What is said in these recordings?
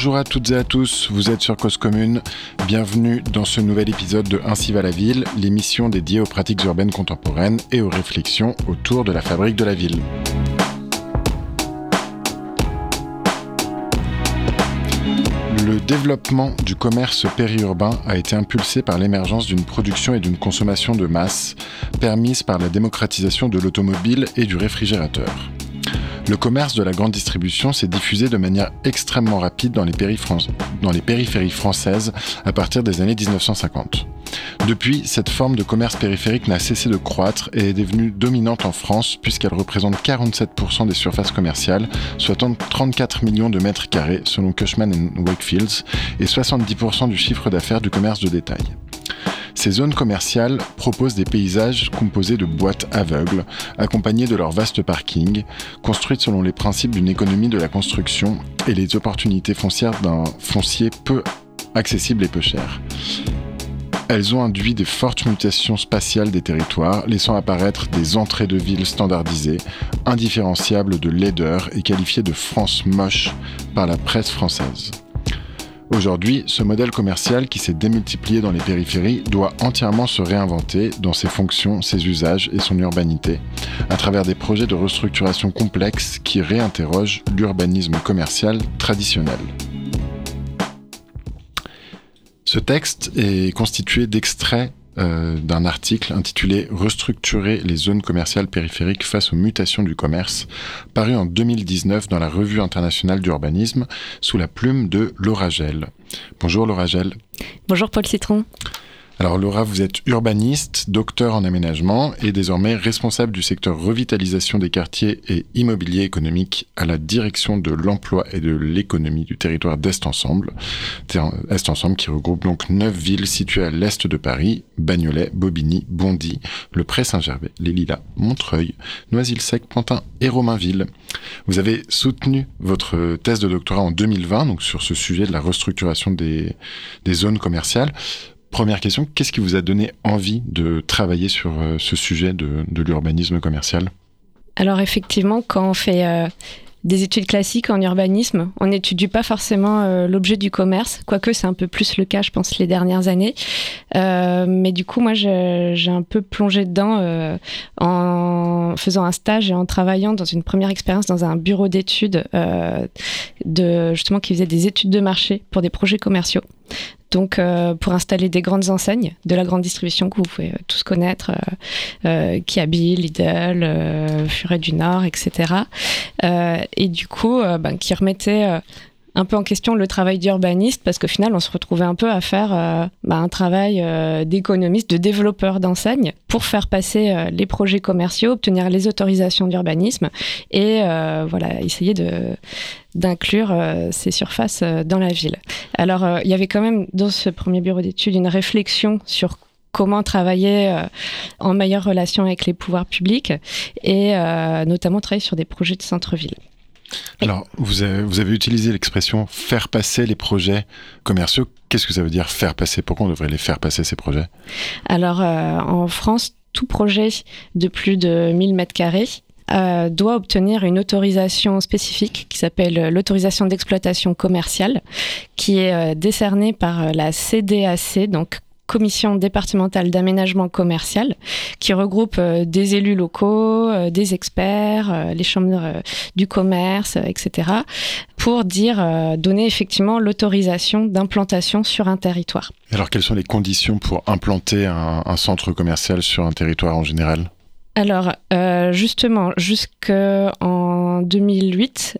Bonjour à toutes et à tous, vous êtes sur Cause Commune. Bienvenue dans ce nouvel épisode de Ainsi va la ville, l'émission dédiée aux pratiques urbaines contemporaines et aux réflexions autour de la fabrique de la ville. Le développement du commerce périurbain a été impulsé par l'émergence d'une production et d'une consommation de masse, permise par la démocratisation de l'automobile et du réfrigérateur. Le commerce de la grande distribution s'est diffusé de manière extrêmement rapide dans les, périphéries françaises à partir des années 1950. Depuis, cette forme de commerce périphérique n'a cessé de croître et est devenue dominante en France puisqu'elle représente 47% des surfaces commerciales, soit 34 millions de mètres carrés selon Cushman Wakefields, et 70% du chiffre d'affaires du commerce de détail. Ces zones commerciales proposent des paysages composés de boîtes aveugles, accompagnés de leurs vastes parkings, construites selon les principes d'une économie de la construction et les opportunités foncières d'un foncier peu accessible et peu cher. Elles ont induit des fortes mutations spatiales des territoires, laissant apparaître des entrées de villes standardisées, indifférenciables de laideur et qualifiées de France moche par la presse française. Aujourd'hui, ce modèle commercial qui s'est démultiplié dans les périphéries doit entièrement se réinventer dans ses fonctions, ses usages et son urbanité, à travers des projets de restructuration complexes qui réinterrogent l'urbanisme commercial traditionnel. Ce texte est constitué d'extraits d'un article intitulé Restructurer les zones commerciales périphériques face aux mutations du commerce, paru en 2019 dans la Revue internationale d'urbanisme sous la plume de Laura. Bonjour Laura. Bonjour Paul Citron. Alors Laura, vous êtes urbaniste, docteur en aménagement et désormais responsable du secteur revitalisation des quartiers et immobilier économique à la direction de l'emploi et de l'économie du territoire d'Est Ensemble. Est Ensemble qui regroupe donc neuf villes situées à l'est de Paris, Bagnolet, Bobigny, Bondy, le Pré-Saint-Gervais, les Lilas, Montreuil, Noisy-le-Sec, Pantin et Romainville. Vous avez soutenu votre thèse de doctorat en 2020 donc sur ce sujet de la restructuration des, des zones commerciales. Première question, qu'est-ce qui vous a donné envie de travailler sur euh, ce sujet de, l'urbanisme commercial? Alors effectivement, quand on fait euh, des études classiques en urbanisme, on n'étudie pas forcément euh, l'objet du commerce, quoique c'est un peu plus le cas, je pense, les dernières années. mais du coup, moi, j'ai un peu plongé dedans en faisant un stage et en travaillant dans une première expérience dans un bureau d'études de justement qui faisait des études de marché pour des projets commerciaux. Donc, euh, pour installer des grandes enseignes de la grande distribution que vous pouvez euh, tous connaître, euh, Kiabi, Lidl, Furet du Nord, etc. et du coup, ben, qui remettait un peu en question le travail d'urbaniste parce qu'au final, on se retrouvait un peu à faire euh, bah, un travail euh, d'économiste, de développeur d'enseignes pour faire passer euh, les projets commerciaux, obtenir les autorisations d'urbanisme et voilà, essayer de d'inclure ces surfaces dans la ville. Alors, il y avait quand même dans ce premier bureau d'études une réflexion sur comment travailler en meilleure relation avec les pouvoirs publics et notamment travailler sur des projets de centre-ville. Alors, vous avez, utilisé l'expression faire passer les projets commerciaux. Qu'est-ce que ça veut dire faire passer Pourquoi on devrait les faire passer ces projets? Alors, euh, en France, tout projet de plus de 1000 mètres carrés euh, doit obtenir une autorisation spécifique qui s'appelle l'autorisation d'exploitation commerciale, qui est euh, décernée par la CDAC, donc commission départementale d'aménagement commercial qui regroupe euh, des élus locaux, euh, des experts, euh, les chambres du commerce, etc. pour dire, donner effectivement l'autorisation d'implantation sur un territoire. Alors quelles sont les conditions pour implanter un, centre commercial sur un territoire en général? Alors, justement, jusqu'en 2008,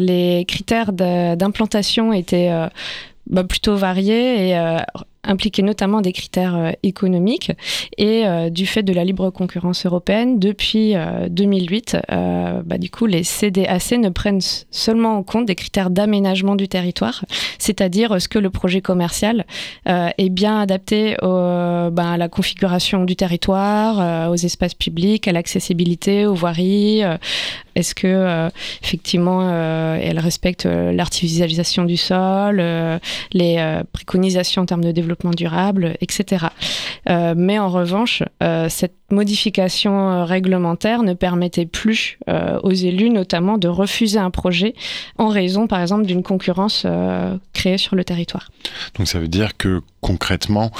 les critères d'implantation étaient bah, plutôt variés et impliquait notamment des critères euh, économiques et euh, du fait de la libre concurrence européenne depuis 2008 euh, bah, du coup les CDAC ne prennent seulement en compte des critères d'aménagement du territoire c'est-à-dire ce que le projet commercial est bien adapté bah, à la configuration du territoire aux espaces publics à l'accessibilité aux voiries est-ce que effectivement elle respecte l'artificialisation du sol les préconisations en termes de développement durable, etc. mais en revanche, cette modification réglementaire ne permettait plus aux élus, notamment, de refuser un projet en raison, par exemple, d'une concurrence créée sur le territoire. Donc ça veut dire que concrètement,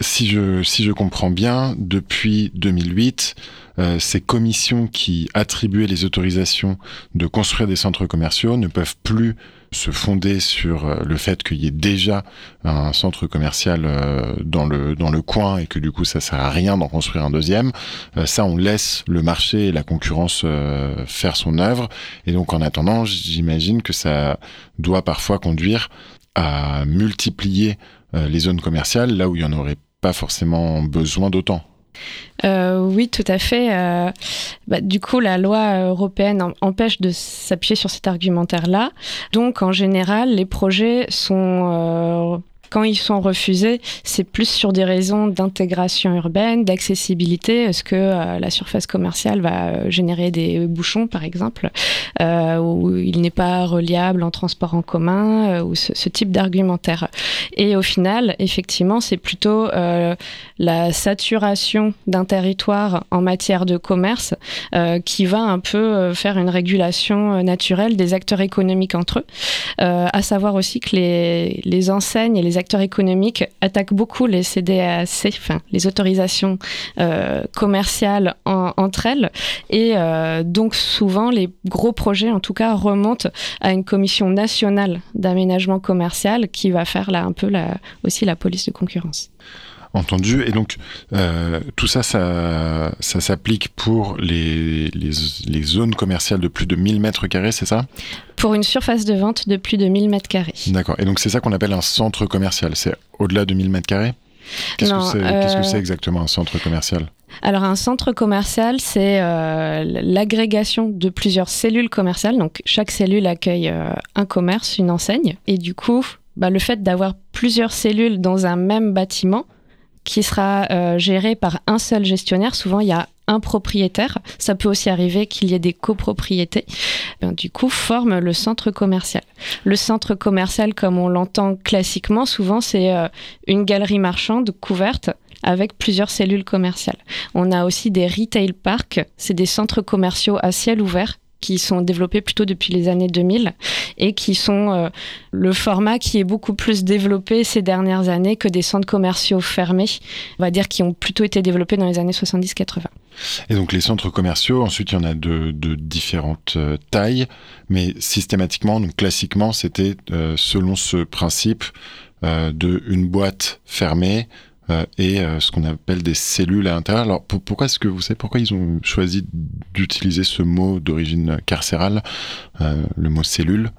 si je, si je comprends bien, depuis 2008, euh, ces commissions qui attribuaient les autorisations de construire des centres commerciaux ne peuvent plus se fonder sur euh, le fait qu'il y ait déjà un centre commercial euh, dans le dans le coin et que du coup ça sert à rien d'en construire un deuxième. ça, on laisse le marché et la concurrence faire son œuvre. Et donc en attendant, j'imagine que ça doit parfois conduire à multiplier les zones commerciales là où il y en aurait pas forcément besoin d'autant. Euh, oui, tout à fait. Euh, bah, du coup, la loi européenne empêche de s'appuyer sur cet argumentaire-là. Donc, en général, les projets sont euh, quand ils sont refusés, c'est plus sur des raisons d'intégration urbaine, d'accessibilité. Est-ce que euh, la surface commerciale va euh, générer des bouchons, par exemple, euh, ou il n'est pas reliable en transport en commun, ou ce, type d'argumentaire? Et au final, effectivement, c'est plutôt la saturation d'un territoire en matière de commerce qui va un peu faire une régulation naturelle des acteurs économiques entre eux. à savoir aussi que les, les enseignes et les acteurs économiques attaquent beaucoup les CDAC, enfin les autorisations euh, commerciales entre elles. Et euh, donc souvent, les gros projets, en tout cas, remontent à une commission nationale d'aménagement commercial qui va faire là un peu aussi la police de concurrence. Entendu. Et donc, euh, tout ça, ça, ça s'applique pour les, les, les, zones commerciales de plus de 1000 mètres carrés, c'est ça? Pour une surface de vente de plus de 1000 mètres carrés. D'accord. Et donc, c'est ça qu'on appelle un centre commercial. C'est au-delà de 1000 mètres carrés? Qu'est-ce que c'est euh, exactement un centre commercial? Alors un centre commercial, c'est euh, l'agrégation de plusieurs cellules commerciales. Donc chaque cellule accueille un commerce, une enseigne. Et du coup, bah, le fait d'avoir plusieurs cellules dans un même bâtiment, qui sera euh, géré par un seul gestionnaire. Souvent, il y a un propriétaire. Ça peut aussi arriver qu'il y ait des copropriétés. Du coup, forme le centre commercial. Le centre commercial, comme on l'entend classiquement, souvent, c'est euh, une galerie marchande couverte avec plusieurs cellules commerciales. On a aussi des retail parks, c'est des centres commerciaux à ciel ouvert qui sont développés plutôt depuis les années 2000 et qui sont euh, le format qui est beaucoup plus développé ces dernières années que des centres commerciaux fermés, on va dire qui ont plutôt été développés dans les années 70-80. Et donc les centres commerciaux, ensuite il y en a de, différentes euh, tailles, mais systématiquement, donc classiquement, c'était euh, selon ce principe de une boîte fermée euh, et euh, ce qu'on appelle des cellules à l'intérieur. Alors pourquoi est-ce que vous savez pourquoi ils ont choisi d'utiliser ce mot d'origine carcérale, euh, le mot cellule?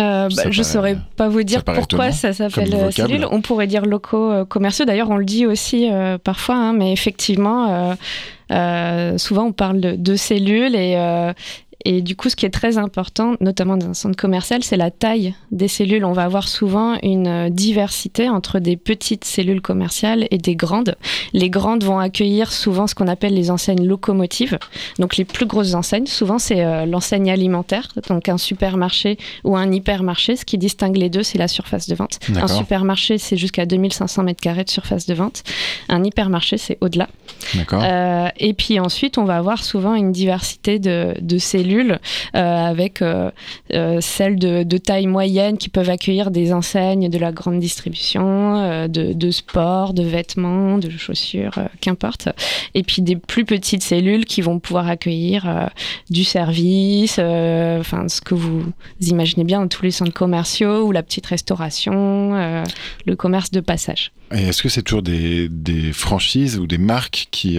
Euh, bah, je saurais pas vous dire pourquoi ça s'appelle cellule. On pourrait dire locaux commerciaux. D'ailleurs, on le dit aussi parfois, hein, mais effectivement, souvent on parle de, de cellules et, et du coup, ce qui est très important, notamment dans un centre commercial, c'est la taille des cellules. On va avoir souvent une diversité entre des petites cellules commerciales et des grandes. Les grandes vont accueillir souvent ce qu'on appelle les enseignes locomotives. Donc les plus grosses enseignes, souvent c'est euh, l'enseigne alimentaire, donc un supermarché ou un hypermarché. Ce qui distingue les deux, c'est la surface de vente. Un supermarché, c'est jusqu'à 2500 mètres carrés de surface de vente. Un hypermarché, c'est au-delà. Euh, et puis ensuite, on va avoir souvent une diversité de, de cellules euh, avec euh, euh, celles de, taille moyenne qui peuvent accueillir des enseignes de la grande distribution, de, sport, de vêtements, de chaussures, qu'importe. Et puis des plus petites cellules qui vont pouvoir accueillir du service, enfin ce que vous imaginez bien dans tous les centres commerciaux ou la petite restauration, le commerce de passage. Et est-ce que c'est toujours des, franchises ou des marques qui,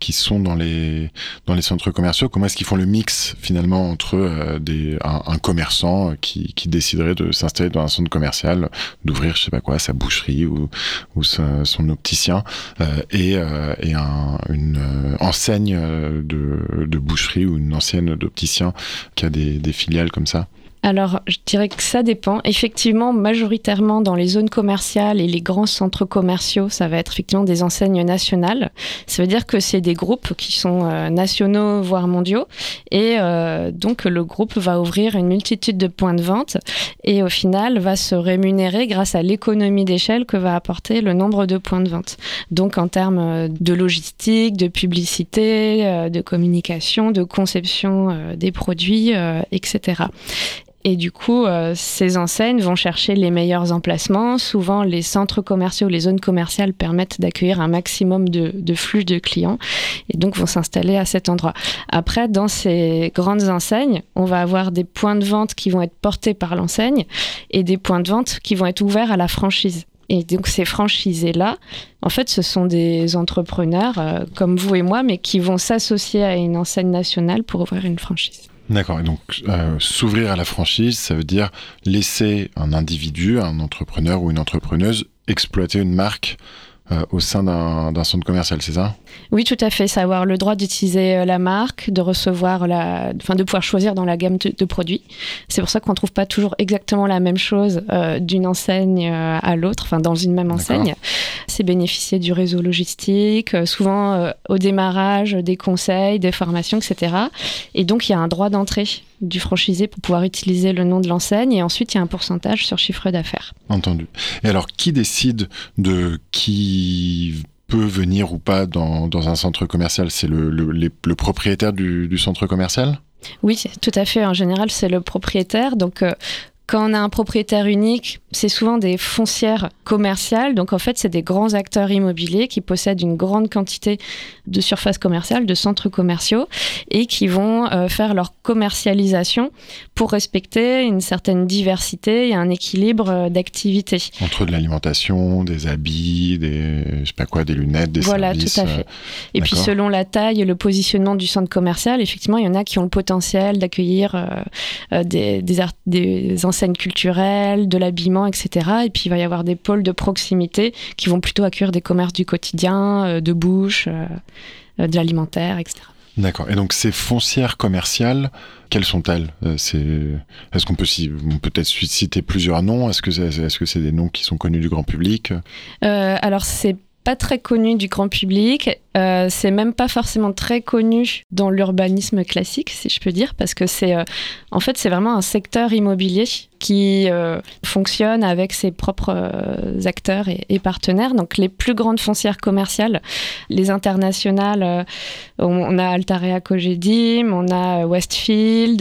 qui sont dans les, dans les centres commerciaux? Comment est-ce qu'ils font le mix finalement entre euh, des, un, commerçant qui, qui déciderait de s'installer dans un centre commercial, d'ouvrir je sais pas quoi sa boucherie ou, ou son opticien euh, et, euh, et un, une enseigne de, de, boucherie ou une ancienne d'opticien qui a des, des filiales comme ça? Alors, je dirais que ça dépend. Effectivement, majoritairement dans les zones commerciales et les grands centres commerciaux, ça va être effectivement des enseignes nationales. Ça veut dire que c'est des groupes qui sont euh, nationaux, voire mondiaux. Et euh, donc, le groupe va ouvrir une multitude de points de vente et au final va se rémunérer grâce à l'économie d'échelle que va apporter le nombre de points de vente. Donc, en termes euh, de logistique, de publicité, de communication, de conception des produits, etc. Et du coup, euh, ces enseignes vont chercher les meilleurs emplacements. Souvent, les centres commerciaux, les zones commerciales permettent d'accueillir un maximum de, flux de clients et donc vont s'installer à cet endroit. Après, dans ces grandes enseignes, on va avoir des points de vente qui vont être portés par l'enseigne et des points de vente qui vont être ouverts à la franchise. Et donc ces franchisés-là, en fait, ce sont des entrepreneurs euh, comme vous et moi, mais qui vont s'associer à une enseigne nationale pour ouvrir une franchise. D'accord. Et donc, euh, s'ouvrir à la franchise, ça veut dire laisser un individu, un entrepreneur ou une entrepreneuse exploiter une marque euh, au sein d'un centre commercial, c'est ça? Oui, tout à fait. Savoir le droit d'utiliser euh, la marque, de recevoir la, enfin, de pouvoir choisir dans la gamme de, produits. C'est pour ça qu'on ne trouve pas toujours exactement la même chose euh, d'une enseigne à l'autre, enfin dans une même enseigne. C'est bénéficier du réseau logistique, souvent au démarrage des conseils, des formations, etc. Et donc il y a un droit d'entrée du franchisé pour pouvoir utiliser le nom de l'enseigne et ensuite il y a un pourcentage sur chiffre d'affaires. Entendu. Et alors qui décide de qui peut venir ou pas dans, un centre commercial? C'est le, le, propriétaire du, centre commercial? Oui, tout à fait. En général, c'est le propriétaire. Donc, euh, quand on a un propriétaire unique, c'est souvent des foncières commerciales. Donc en fait, c'est des grands acteurs immobiliers qui possèdent une grande quantité de surfaces commerciales, de centres commerciaux, et qui vont euh, faire leur commercialisation pour respecter une certaine diversité et un équilibre euh, d'activité. Entre de l'alimentation, des habits, des je sais pas quoi, des lunettes, des voilà, services. Voilà, tout à fait. Euh, et puis selon la taille et le positionnement du centre commercial, effectivement, il y en a qui ont le potentiel d'accueillir des, des, des enseignes culturelles, de l'habillement, etc. Et puis il va y avoir des pôles de proximité qui vont plutôt accueillir des commerces du quotidien, euh, de bouche, euh, euh, de l'alimentaire, etc. D'accord. Et donc ces foncières commerciales, quelles sont-elles? Est-ce qu'on peut peut-être citer plusieurs noms? Est-ce que c'est -ce des noms qui sont connus du grand public? Alors c'est pas très connu du grand public. Euh, c'est même pas forcément très connu dans l'urbanisme classique, si je peux dire, parce que c'est euh, en fait c'est vraiment un secteur immobilier qui euh, fonctionne avec ses propres acteurs et, partenaires. Donc les plus grandes foncières commerciales, les internationales, on, a Altarea Cogedim, on a Westfield.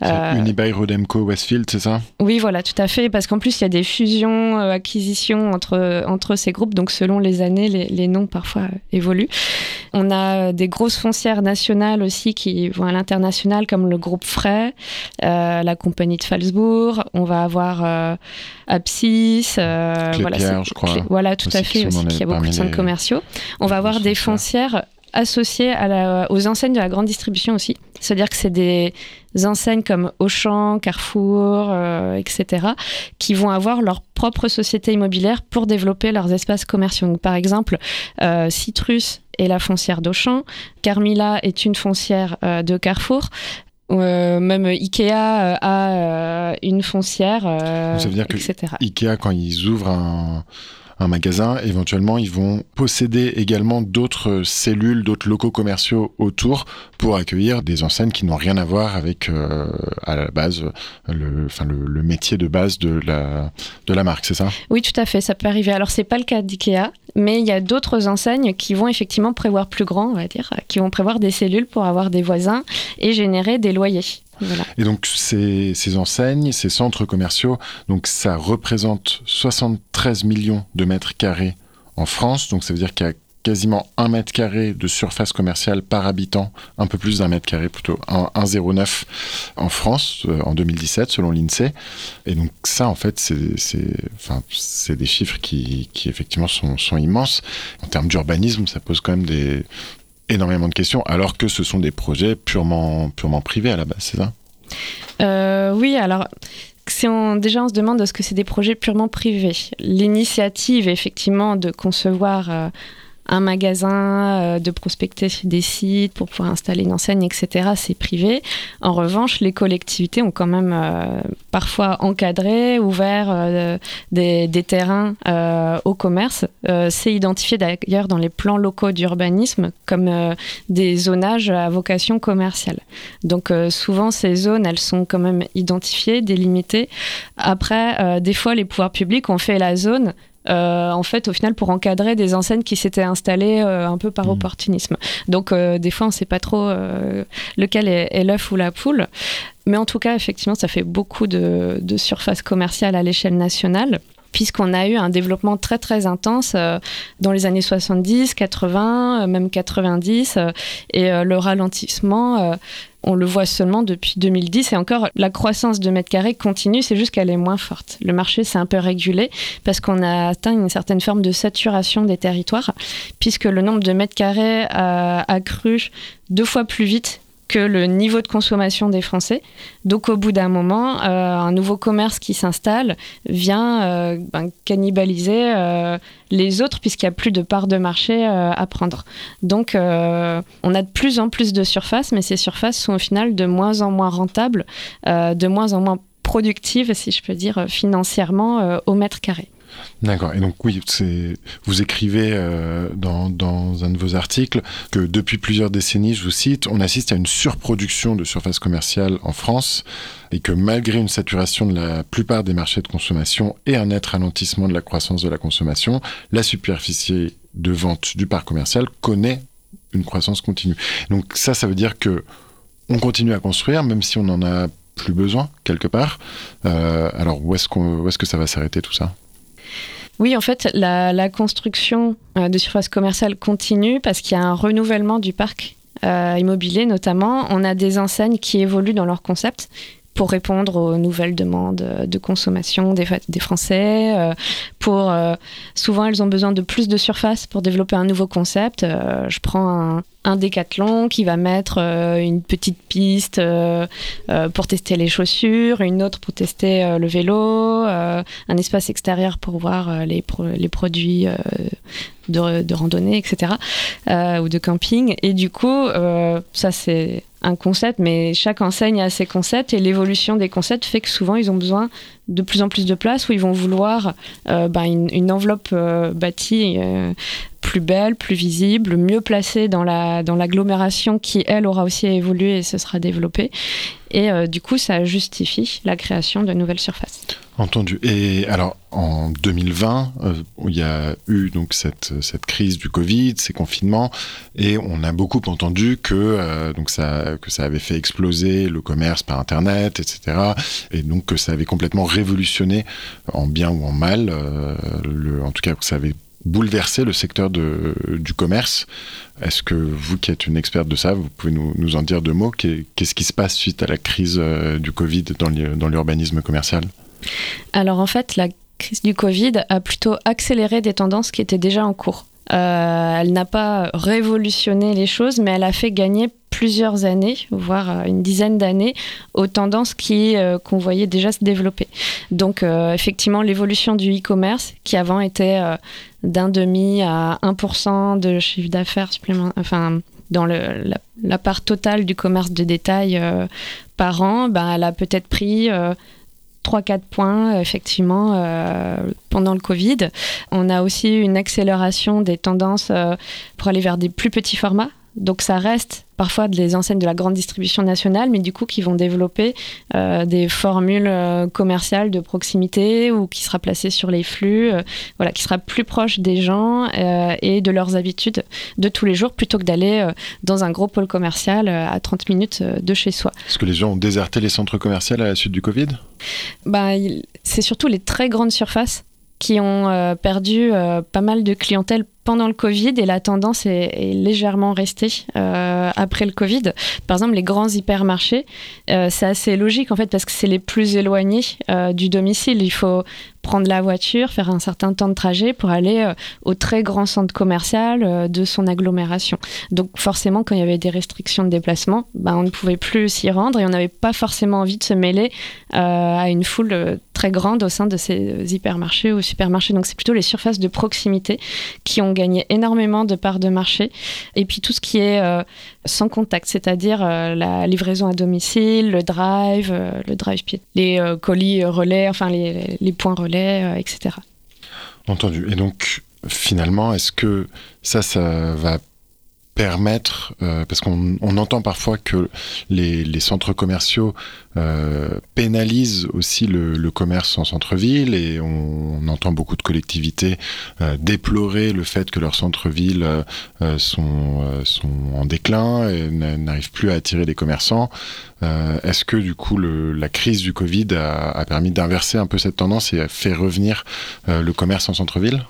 Unibail Rodemco Westfield, c'est ça? Oui, voilà, tout à fait, parce qu'en plus il y a des fusions, acquisitions entre entre ces groupes, donc selon les années, les, les noms parfois évoluent on a des grosses foncières nationales aussi qui vont à l'international, comme le groupe Frey, euh, la compagnie de Falsbourg. On va avoir euh, Apsis. Euh, voilà, je crois. Voilà, tout à fait, aussi, qui a beaucoup de centres commerciaux. On va avoir des foncières associées aux enseignes de la grande distribution aussi. C'est-à-dire que c'est des enseignes comme Auchan, Carrefour, euh, etc., qui vont avoir leur propre société immobilière pour développer leurs espaces commerciaux. par exemple, euh, Citrus est la foncière d'Auchan, Carmila est une foncière euh, de Carrefour. même Ikea a une foncière, Ça veut dire etc. Que Ikea, quand ils ouvrent un, un magasin, éventuellement, ils vont posséder également d'autres cellules, d'autres locaux commerciaux autour pour accueillir des enseignes qui n'ont rien à voir avec, euh, à la base, le, enfin, le, métier de base de la, de la marque, c'est ça? Oui, tout à fait, ça peut arriver. Alors, c'est pas le cas d'IKEA, mais il y a d'autres enseignes qui vont effectivement prévoir plus grand, on va dire, qui vont prévoir des cellules pour avoir des voisins et générer des loyers. Et donc ces, enseignes, ces centres commerciaux, donc ça représente 73 millions de mètres carrés en France. Donc ça veut dire qu'il y a quasiment un mètre carré de surface commerciale par habitant, un peu plus d'un mètre carré plutôt, 1,09 en France euh, en 2017 selon l'INSEE. Et donc ça en fait c'est des chiffres qui, effectivement sont immenses. En termes d'urbanisme ça pose quand même des, énormément de questions, alors que ce sont des projets purement, purement privés à la base, c'est ça? Euh, Oui, alors on, déjà on se demande est-ce que c'est des projets purement privés? L'initiative, effectivement, de concevoir euh, un magasin, de prospecter des sites pour pouvoir installer une enseigne, etc. C'est privé. En revanche, les collectivités ont quand même parfois encadré, ouvert des, des, terrains au commerce. C'est identifié d'ailleurs dans les plans locaux d'urbanisme comme des zonages à vocation commerciale. Donc souvent, ces zones, elles sont quand même identifiées, délimitées. Après, des fois, les pouvoirs publics ont fait la zone euh, en fait, au final, pour encadrer des enseignes qui s'étaient installées euh, un peu par mmh. opportunisme. Donc, euh, des fois, on ne sait pas trop lequel est, l'œuf ou la poule. Mais en tout cas, effectivement, ça fait beaucoup de, de surface commerciale à l'échelle nationale puisqu'on a eu un développement très très intense dans les années 70, 80, même 90, et le ralentissement on le voit seulement depuis 2010 et encore la croissance de mètres carrés continue, c'est juste qu'elle est moins forte. Le marché s'est un peu régulé parce qu'on a atteint une certaine forme de saturation des territoires puisque le nombre de mètres carrés a, a cru deux fois plus vite que le niveau de consommation des Français. Donc au bout d'un moment, euh, un nouveau commerce qui s'installe vient euh, ben, cannibaliser euh, les autres puisqu'il n'y a plus de part de marché à prendre. Donc on a de plus en plus de surfaces, mais ces surfaces sont au final de moins en moins rentables, de moins en moins productives, si je peux dire, financièrement au mètre carré. D'accord. Et donc oui, vous écrivez euh, dans, un de vos articles que depuis plusieurs décennies, je vous cite, on assiste à une surproduction de surface commerciale en France et que malgré une saturation de la plupart des marchés de consommation et un net ralentissement de la croissance de la consommation, la superficie de vente du parc commercial connaît une croissance continue. Donc ça, ça veut dire que on continue à construire, même si on n'en a plus besoin quelque part. Euh, alors où est-ce que ça va s'arrêter tout ça? Oui, en fait, la, construction euh, de surface commerciale continue parce qu'il y a un renouvellement du parc euh, immobilier notamment. On a des enseignes qui évoluent dans leur concept pour répondre aux nouvelles demandes de consommation des, Français. Euh, pour, souvent, elles ont besoin de plus de surface pour développer un nouveau concept. je prends un, décathlon qui va mettre euh, une petite piste euh, euh, pour tester les chaussures, une autre pour tester le vélo, un espace extérieur pour voir les, les produits de, de, randonnée, etc. ou de camping. Et du coup, ça c'est concept, mais chaque enseigne a ses concepts et l'évolution des concepts fait que souvent ils ont besoin de plus en plus de place où ils vont vouloir ben, une, une, enveloppe bâtie plus belle, plus visible, mieux placée dans la dans l'agglomération qui elle aura aussi évolué et se sera développée. Et euh, du coup, ça justifie la création de nouvelles surfaces. Entendu. Et alors, en 2020, euh, il y a eu donc cette, cette crise du Covid, ces confinements, et on a beaucoup entendu que, euh, donc ça, que ça avait fait exploser le commerce par Internet, etc. Et donc que ça avait complètement révolutionné, en bien ou en mal, le, en tout cas que ça avait bouleversé le secteur du commerce. Est-ce que vous qui êtes une experte de ça, vous pouvez nous, nous en dire deux mots? Qu'est-ce qui se passe suite à la crise euh, du Covid dans l'urbanisme commercial? Alors en fait, la crise du Covid a plutôt accéléré des tendances qui étaient déjà en cours. Euh, elle n'a pas révolutionné les choses, mais elle a fait gagner plusieurs années, voire euh, une dizaine d'années, aux tendances qui qu'on voyait déjà se développer. Donc effectivement, l'évolution du e-commerce, qui avant était d'un demi à 1% de chiffre d'affaires supplémentaire, enfin, dans le, la, part totale du commerce de détail euh, par an, ben, elle a peut-être pris 3-4 euh, points, effectivement, euh, pendant le Covid. On a aussi une accélération des tendances pour aller vers des plus petits formats. Donc ça reste parfois des enseignes de la grande distribution nationale, mais du coup qui vont développer euh, des formules euh, commerciales de proximité ou qui sera placée sur les flux, euh, voilà, qui sera plus proche des gens et de leurs habitudes de tous les jours plutôt que d'aller dans un gros pôle commercial à 30 minutes de chez soi. Est-ce que les gens ont déserté les centres commerciaux à la suite du Covid? Bah, C'est surtout les très grandes surfaces qui ont perdu pas mal de clientèle pendant le Covid et la tendance est, légèrement restée euh, après le Covid. Par exemple, les grands hypermarchés, euh, c'est assez logique en fait parce que c'est les plus éloignés euh, du domicile. Il faut prendre la voiture, faire un certain temps de trajet pour aller au très grand centre commercial de son agglomération. Donc forcément, quand il y avait des restrictions de déplacement, ben, on ne pouvait plus s'y rendre et on n'avait pas forcément envie de se mêler à une foule très grande au sein de ces hypermarchés ou supermarchés. Donc c'est plutôt les surfaces de proximité qui ont gagné énormément de parts de marché. Et puis tout ce qui est sans contact, c'est-à-dire la livraison à domicile, le drive, le drive pied, les colis relais, enfin les, les points relais, etc. Entendu. Et donc, finalement, est-ce que ça, ça va permettre, euh, parce qu'on entend parfois que les, centres commerciaux euh, pénalisent aussi le, commerce en centre-ville et on, entend beaucoup de collectivités euh, déplorer le fait que leurs centres-villes sont, sont en déclin et n'arrivent plus à attirer des commerçants. Est-ce que du coup la crise du Covid a, a permis d'inverser un peu cette tendance et a fait revenir le commerce en centre-ville?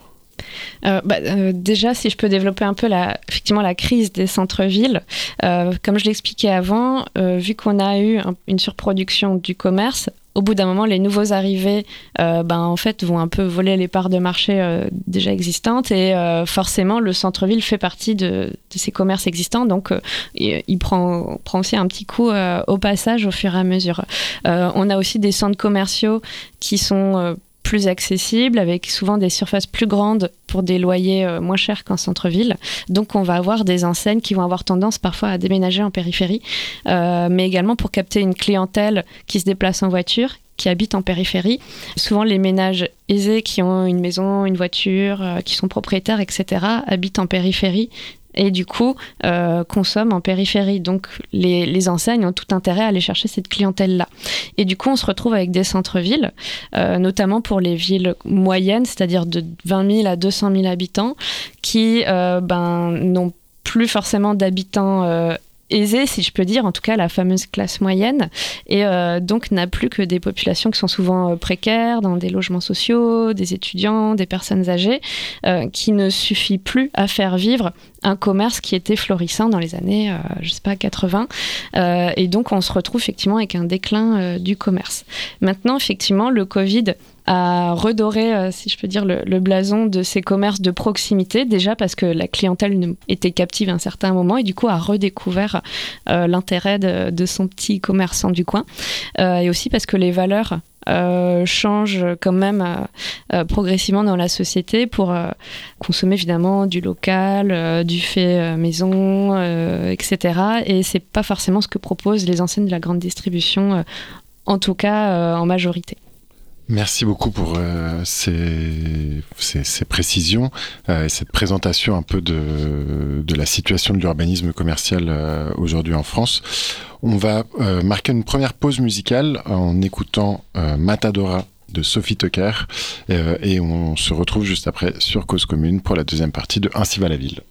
Euh, bah, euh, déjà, si je peux développer un peu la, effectivement la crise des centres-villes, euh, comme je l'expliquais avant, vu qu'on a eu une surproduction du commerce, au bout d'un moment, les nouveaux arrivés, ben, en fait, vont un peu voler les parts de marché déjà existantes et forcément, le centre-ville fait partie de, ces commerces existants, donc il, prend, prend, aussi un petit coup au passage au fur et à mesure. on a aussi des centres commerciaux qui sont plus accessible, avec souvent des surfaces plus grandes pour des loyers euh, moins chers qu'en centre-ville. Donc on va avoir des enseignes qui vont avoir tendance parfois à déménager en périphérie, euh, mais également pour capter une clientèle qui se déplace en voiture, qui habite en périphérie. Souvent, les ménages aisés qui ont une maison, une voiture, euh, qui sont propriétaires, etc., habitent en périphérie et du coup euh, consomment en périphérie. Donc les, enseignes ont tout intérêt à aller chercher cette clientèle-là. Et du coup, on se retrouve avec des centres-villes, euh, notamment pour les villes moyennes, c'est-à-dire de 20 000 à 200 000 habitants, qui euh, ben, n'ont plus forcément d'habitants aisée, si je peux dire, en tout cas la fameuse classe moyenne, et euh, donc n'a plus que des populations qui sont souvent euh, précaires, dans des logements sociaux, des étudiants, des personnes âgées, euh, qui ne suffit plus à faire vivre un commerce qui était florissant dans les années, je sais pas, 80. et donc on se retrouve effectivement avec un déclin du commerce. Maintenant, effectivement, le Covid à redorer, euh, si je peux dire, le, blason de ces commerces de proximité, déjà parce que la clientèle était captive à un certain moment et du coup a redécouvert euh, l'intérêt de, son petit commerçant du coin, euh, et aussi parce que les valeurs changent quand même progressivement dans la société pour consommer évidemment du local, du fait maison, etc. Et c'est pas forcément ce que proposent les enseignes de la grande distribution, en tout cas en majorité. Merci beaucoup pour euh, ces, ces, précisions euh, et cette présentation un peu de, de la situation de l'urbanisme commercial euh, aujourd'hui en France. On va marquer une première pause musicale en écoutant Matadora de Sophie Tucker et on se retrouve juste après sur Cause Commune pour la deuxième partie de Ainsi va la ville.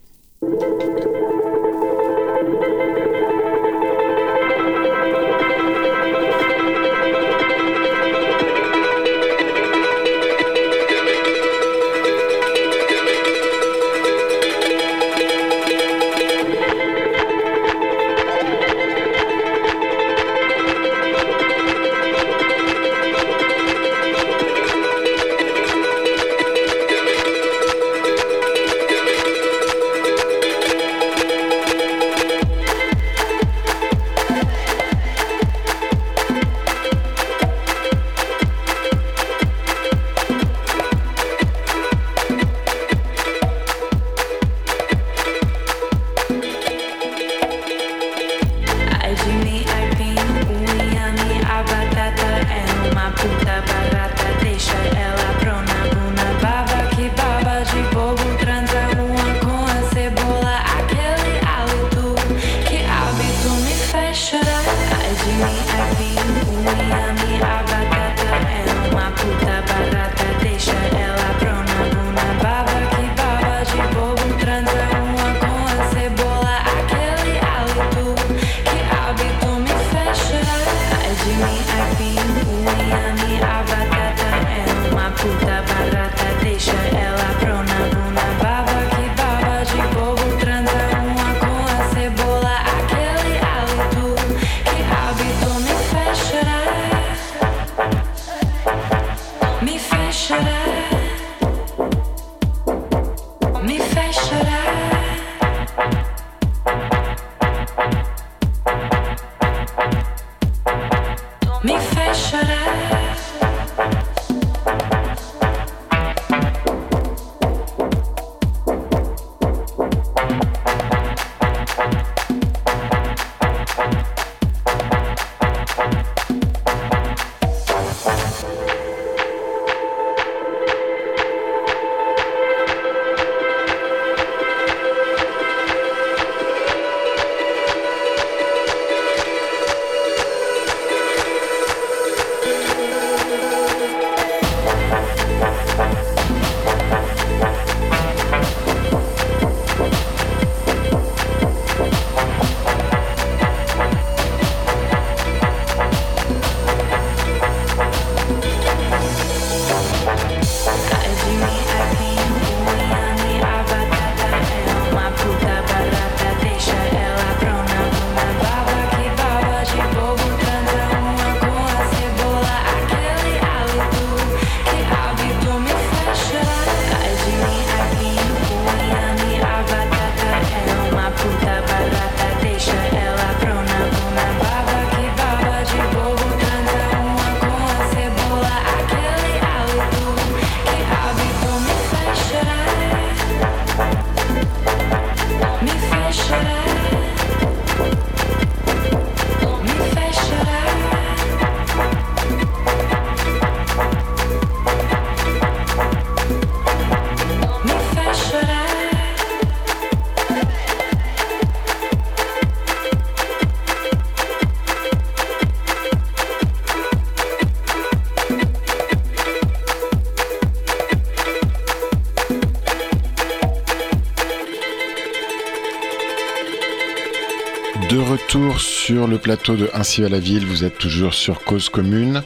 Sur le plateau de Ainsi à la ville, vous êtes toujours sur Cause Commune.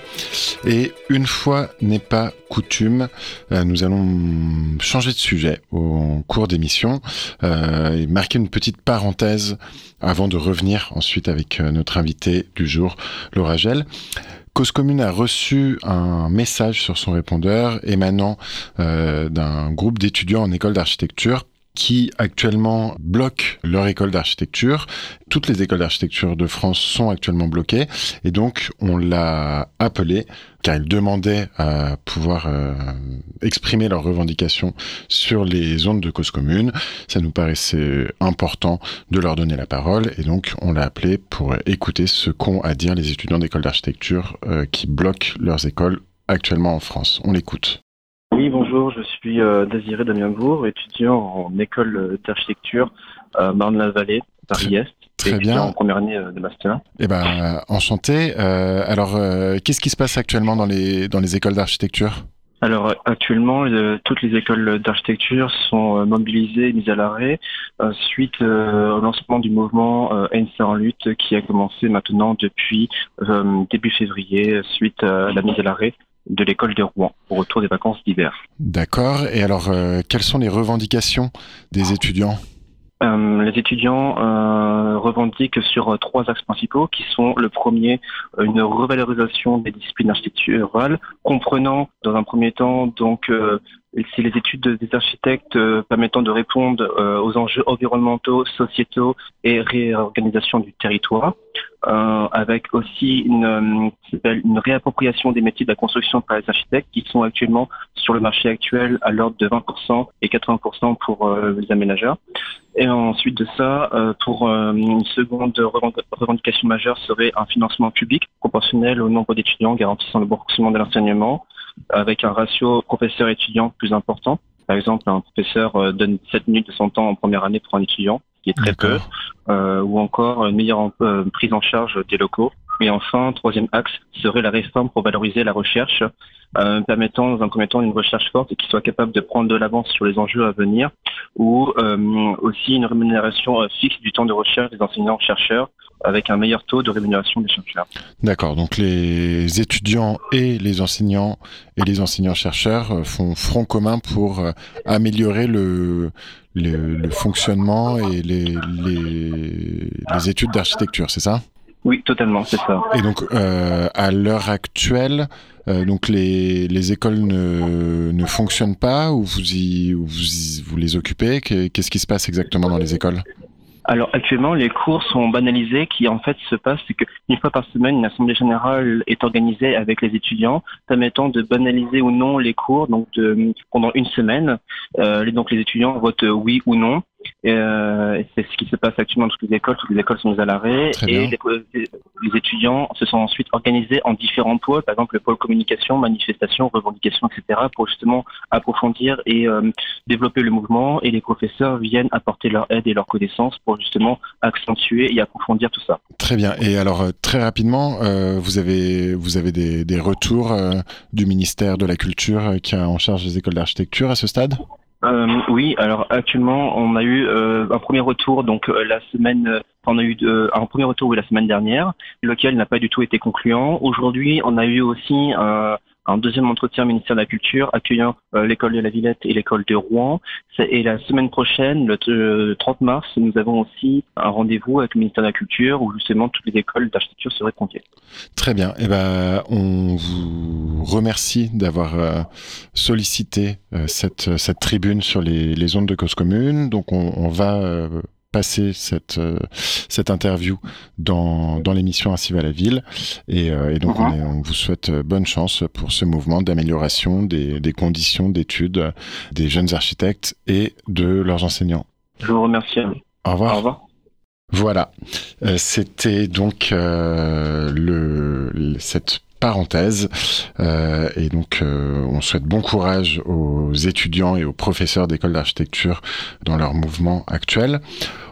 Et une fois n'est pas coutume, euh, nous allons changer de sujet au cours d'émission euh, et marquer une petite parenthèse avant de revenir ensuite avec euh, notre invité du jour, Laura Gel. Cause Commune a reçu un message sur son répondeur émanant d'un groupe d'étudiants en école d'architecture qui actuellement bloquent leur école d'architecture. Toutes les écoles d'architecture de France sont actuellement bloquées et donc on l'a appelé car ils demandaient à pouvoir euh, exprimer leurs revendications sur les ondes de cause commune. Ça nous paraissait important de leur donner la parole et donc on l'a appelé pour écouter ce qu'ont à dire les étudiants d'école d'architecture euh, qui bloquent leurs écoles actuellement en France. On l'écoute. Oui, bonjour, je suis euh, Désiré Damienbourg, étudiant en école d'architecture à Marne-la-Vallée, Paris-Est. Très bien. En première année de master. Eh ben, enchanté. Euh, alors, euh, qu'est-ce qui se passe actuellement dans les, dans les écoles d'architecture? Alors actuellement, toutes les écoles d'architecture sont mobilisées mises à l'arrêt suite au lancement du mouvement ANC en lutte qui a commencé maintenant depuis début février suite à la mise à l'arrêt de l'école de Rouen au retour des vacances d'hiver. D'accord. Et alors, euh, quelles sont les revendications des étudiants? Euh, les étudiants euh, revendiquent sur trois axes principaux qui sont le premier, une revalorisation des disciplines architecturales, comprenant dans un premier temps donc c'est les études des architectes euh, permettant de répondre euh, aux enjeux environnementaux, sociétaux et réorganisation du territoire, euh, avec aussi une, réappropriation des métiers de la construction par les architectes qui sont actuellement sur le marché actuel à l'ordre de 20% et 80% pour les aménageurs. Et ensuite de ça, pour une seconde revendication majeure serait un financement public proportionnel au nombre d'étudiants garantissant le bon fonctionnement de l'enseignement, avec un ratio professeur-étudiant plus important. Par exemple, un professeur euh, donne 7 minutes de son temps en première année pour un étudiant, ce qui est très peu, euh, ou encore une meilleure euh, prise en charge des locaux. Et enfin, troisième axe serait la réforme pour valoriser la recherche, euh, permettant dans un premier temps une recherche forte et qui soit capable de prendre de l'avance sur les enjeux à venir, ou aussi une rémunération fixe du temps de recherche des enseignants-chercheurs avec un meilleur taux de rémunération des chercheurs. D'accord, donc les étudiants et les enseignants et les enseignants-chercheurs euh, font front commun pour euh, améliorer le, le, fonctionnement et les, les, les études d'architecture, c'est ça? Oui, totalement, c'est ça. Et donc, euh, à l'heure actuelle, euh, donc les, les écoles ne, ne fonctionnent pas ou vous, y, vous, vous les occupez? Qu'est-ce qui se passe exactement dans les écoles? Alors actuellement, les cours sont banalisés. Qui en fait se passe, c'est qu'une fois par semaine, une assemblée générale est organisée avec les étudiants, permettant de banaliser ou non les cours. Donc de, pendant une semaine, euh, donc les étudiants votent oui ou non. Euh, c'est ce qui se passe actuellement dans toutes les écoles. Toutes les écoles sont mises à l'arrêt et les, les, étudiants se sont ensuite organisés en différents pôles, par exemple le pôle communication, manifestation, revendication, etc., pour justement approfondir et euh, développer le mouvement. Et les professeurs viennent apporter leur aide et leur connaissance pour justement accentuer et approfondir tout ça. Très bien. Et alors euh, très rapidement, euh, vous avez vous avez des, des retours du ministère de la Culture qui a en charge des écoles d'architecture à ce stade? Euh, oui, alors actuellement, on a eu euh, un premier retour, donc euh, la semaine, on a eu un premier retour la semaine dernière, lequel n'a pas du tout été concluant. Aujourd'hui, on a eu aussi un un deuxième entretien au ministère de la Culture accueillant euh, l'école de la Villette et l'école de Rouen. Et la semaine prochaine, le 30 mars, nous avons aussi un rendez-vous avec le ministère de la Culture où justement toutes les écoles d'architecture seraient conviées. Très bien. Eh ben, on vous remercie d'avoir euh, sollicité euh, cette, cette tribune sur les, les ondes de cause commune. Donc on, on va passer cette, euh, cette interview dans, dans l'émission Ainsi va la ville. Et, euh, et donc, on, mhm. on, vous souhaite euh, bonne chance pour ce mouvement d'amélioration des, des conditions d'études des jeunes architectes et de leurs enseignants. Je vous remercie. Au revoir. Au revoir. Voilà, c'était donc euh, le, cette parenthèse. Euh, et donc, euh, on souhaite bon courage aux étudiants et aux professeurs d'école d'architecture dans leur mouvement actuel.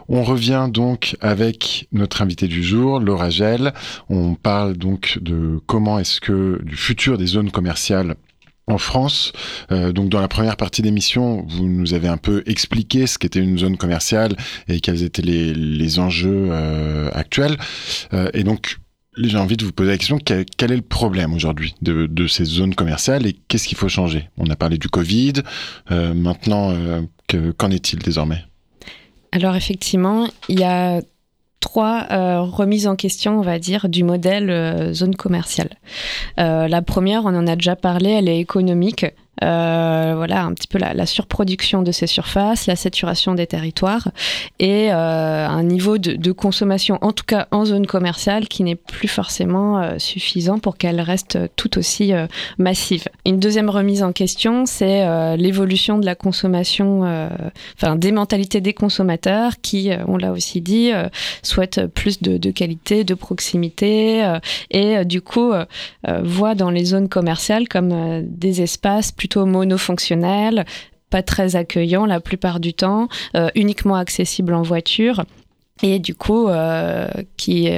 On revient donc avec notre invité du jour, Laura Gel. On parle donc de comment est-ce que du futur des zones commerciales en France. Euh, donc dans la première partie d'émission, vous nous avez un peu expliqué ce qu'était une zone commerciale et quels étaient les, enjeux actuels. Et donc j'ai envie de vous poser la question, quel, est le problème aujourd'hui de, ces zones commerciales et qu'est-ce qu'il faut changer? On a parlé du Covid, euh, maintenant, euh, qu'en est-il désormais? Alors effectivement, il y a trois euh, remises en question, on va dire, du modèle zone commerciale. La première, on en a déjà parlé, elle est économique. Euh, voilà, un petit peu la, la, surproduction de ces surfaces, la saturation des territoires et euh, un niveau de, de, consommation, en tout cas en zone commerciale, qui n'est plus forcément euh, suffisant pour qu'elle reste tout aussi euh, massive. Une deuxième remise en question, c'est euh, l'évolution de la consommation, euh, enfin des mentalités des consommateurs qui, on l'a aussi dit, souhaitent plus de, de, qualité, de proximité et du coup voient dans les zones commerciales comme des espaces plus plutôt monofonctionnel, pas très accueillant la plupart du temps, euh, uniquement accessible en voiture et du coup euh, qui,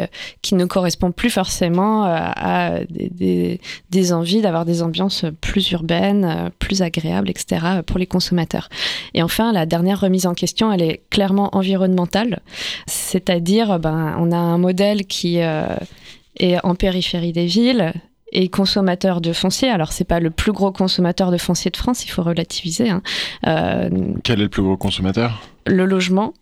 qui ne correspond plus forcément à, à des, des, envies d'avoir des ambiances plus urbaines, plus agréables, etc. pour les consommateurs. Et enfin, la dernière remise en question, elle est clairement environnementale, c'est-à-dire ben, on a un modèle qui euh, est en périphérie des villes, et consommateur de foncier. Alors, c'est pas le plus gros consommateur de foncier de France, il faut relativiser. Hein. Euh, Quel est le plus gros consommateur? Le logement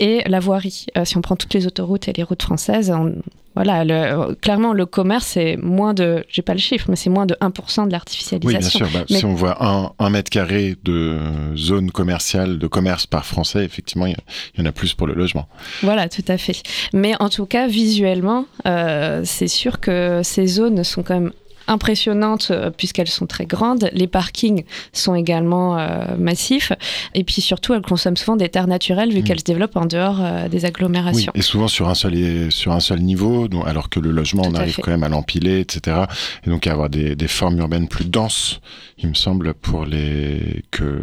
et la voirie. Euh, si on prend toutes les autoroutes et les routes françaises, on, voilà, le, clairement, le commerce, c'est moins de, j'ai pas le chiffre, mais c'est moins de 1% de l'artificialisation. Oui, bien sûr. Bah, mais... Si on voit un, un, mètre carré de zone commerciale, de commerce par Français, effectivement, il y, y, en a plus pour le logement. Voilà, tout à fait. Mais en tout cas, visuellement, euh, c'est sûr que ces zones sont quand même impressionnantes euh, puisqu'elles sont très grandes. Les parkings sont également euh, massifs. Et puis surtout, elles consomment souvent des terres naturelles vu mmh. qu'elles se développent en dehors euh, des agglomérations. Oui, et souvent sur un seul, sur un seul niveau, donc, alors que le logement, Tout on arrive quand même à l'empiler, etc. Et donc à avoir des, des formes urbaines plus denses, il me semble, pour les que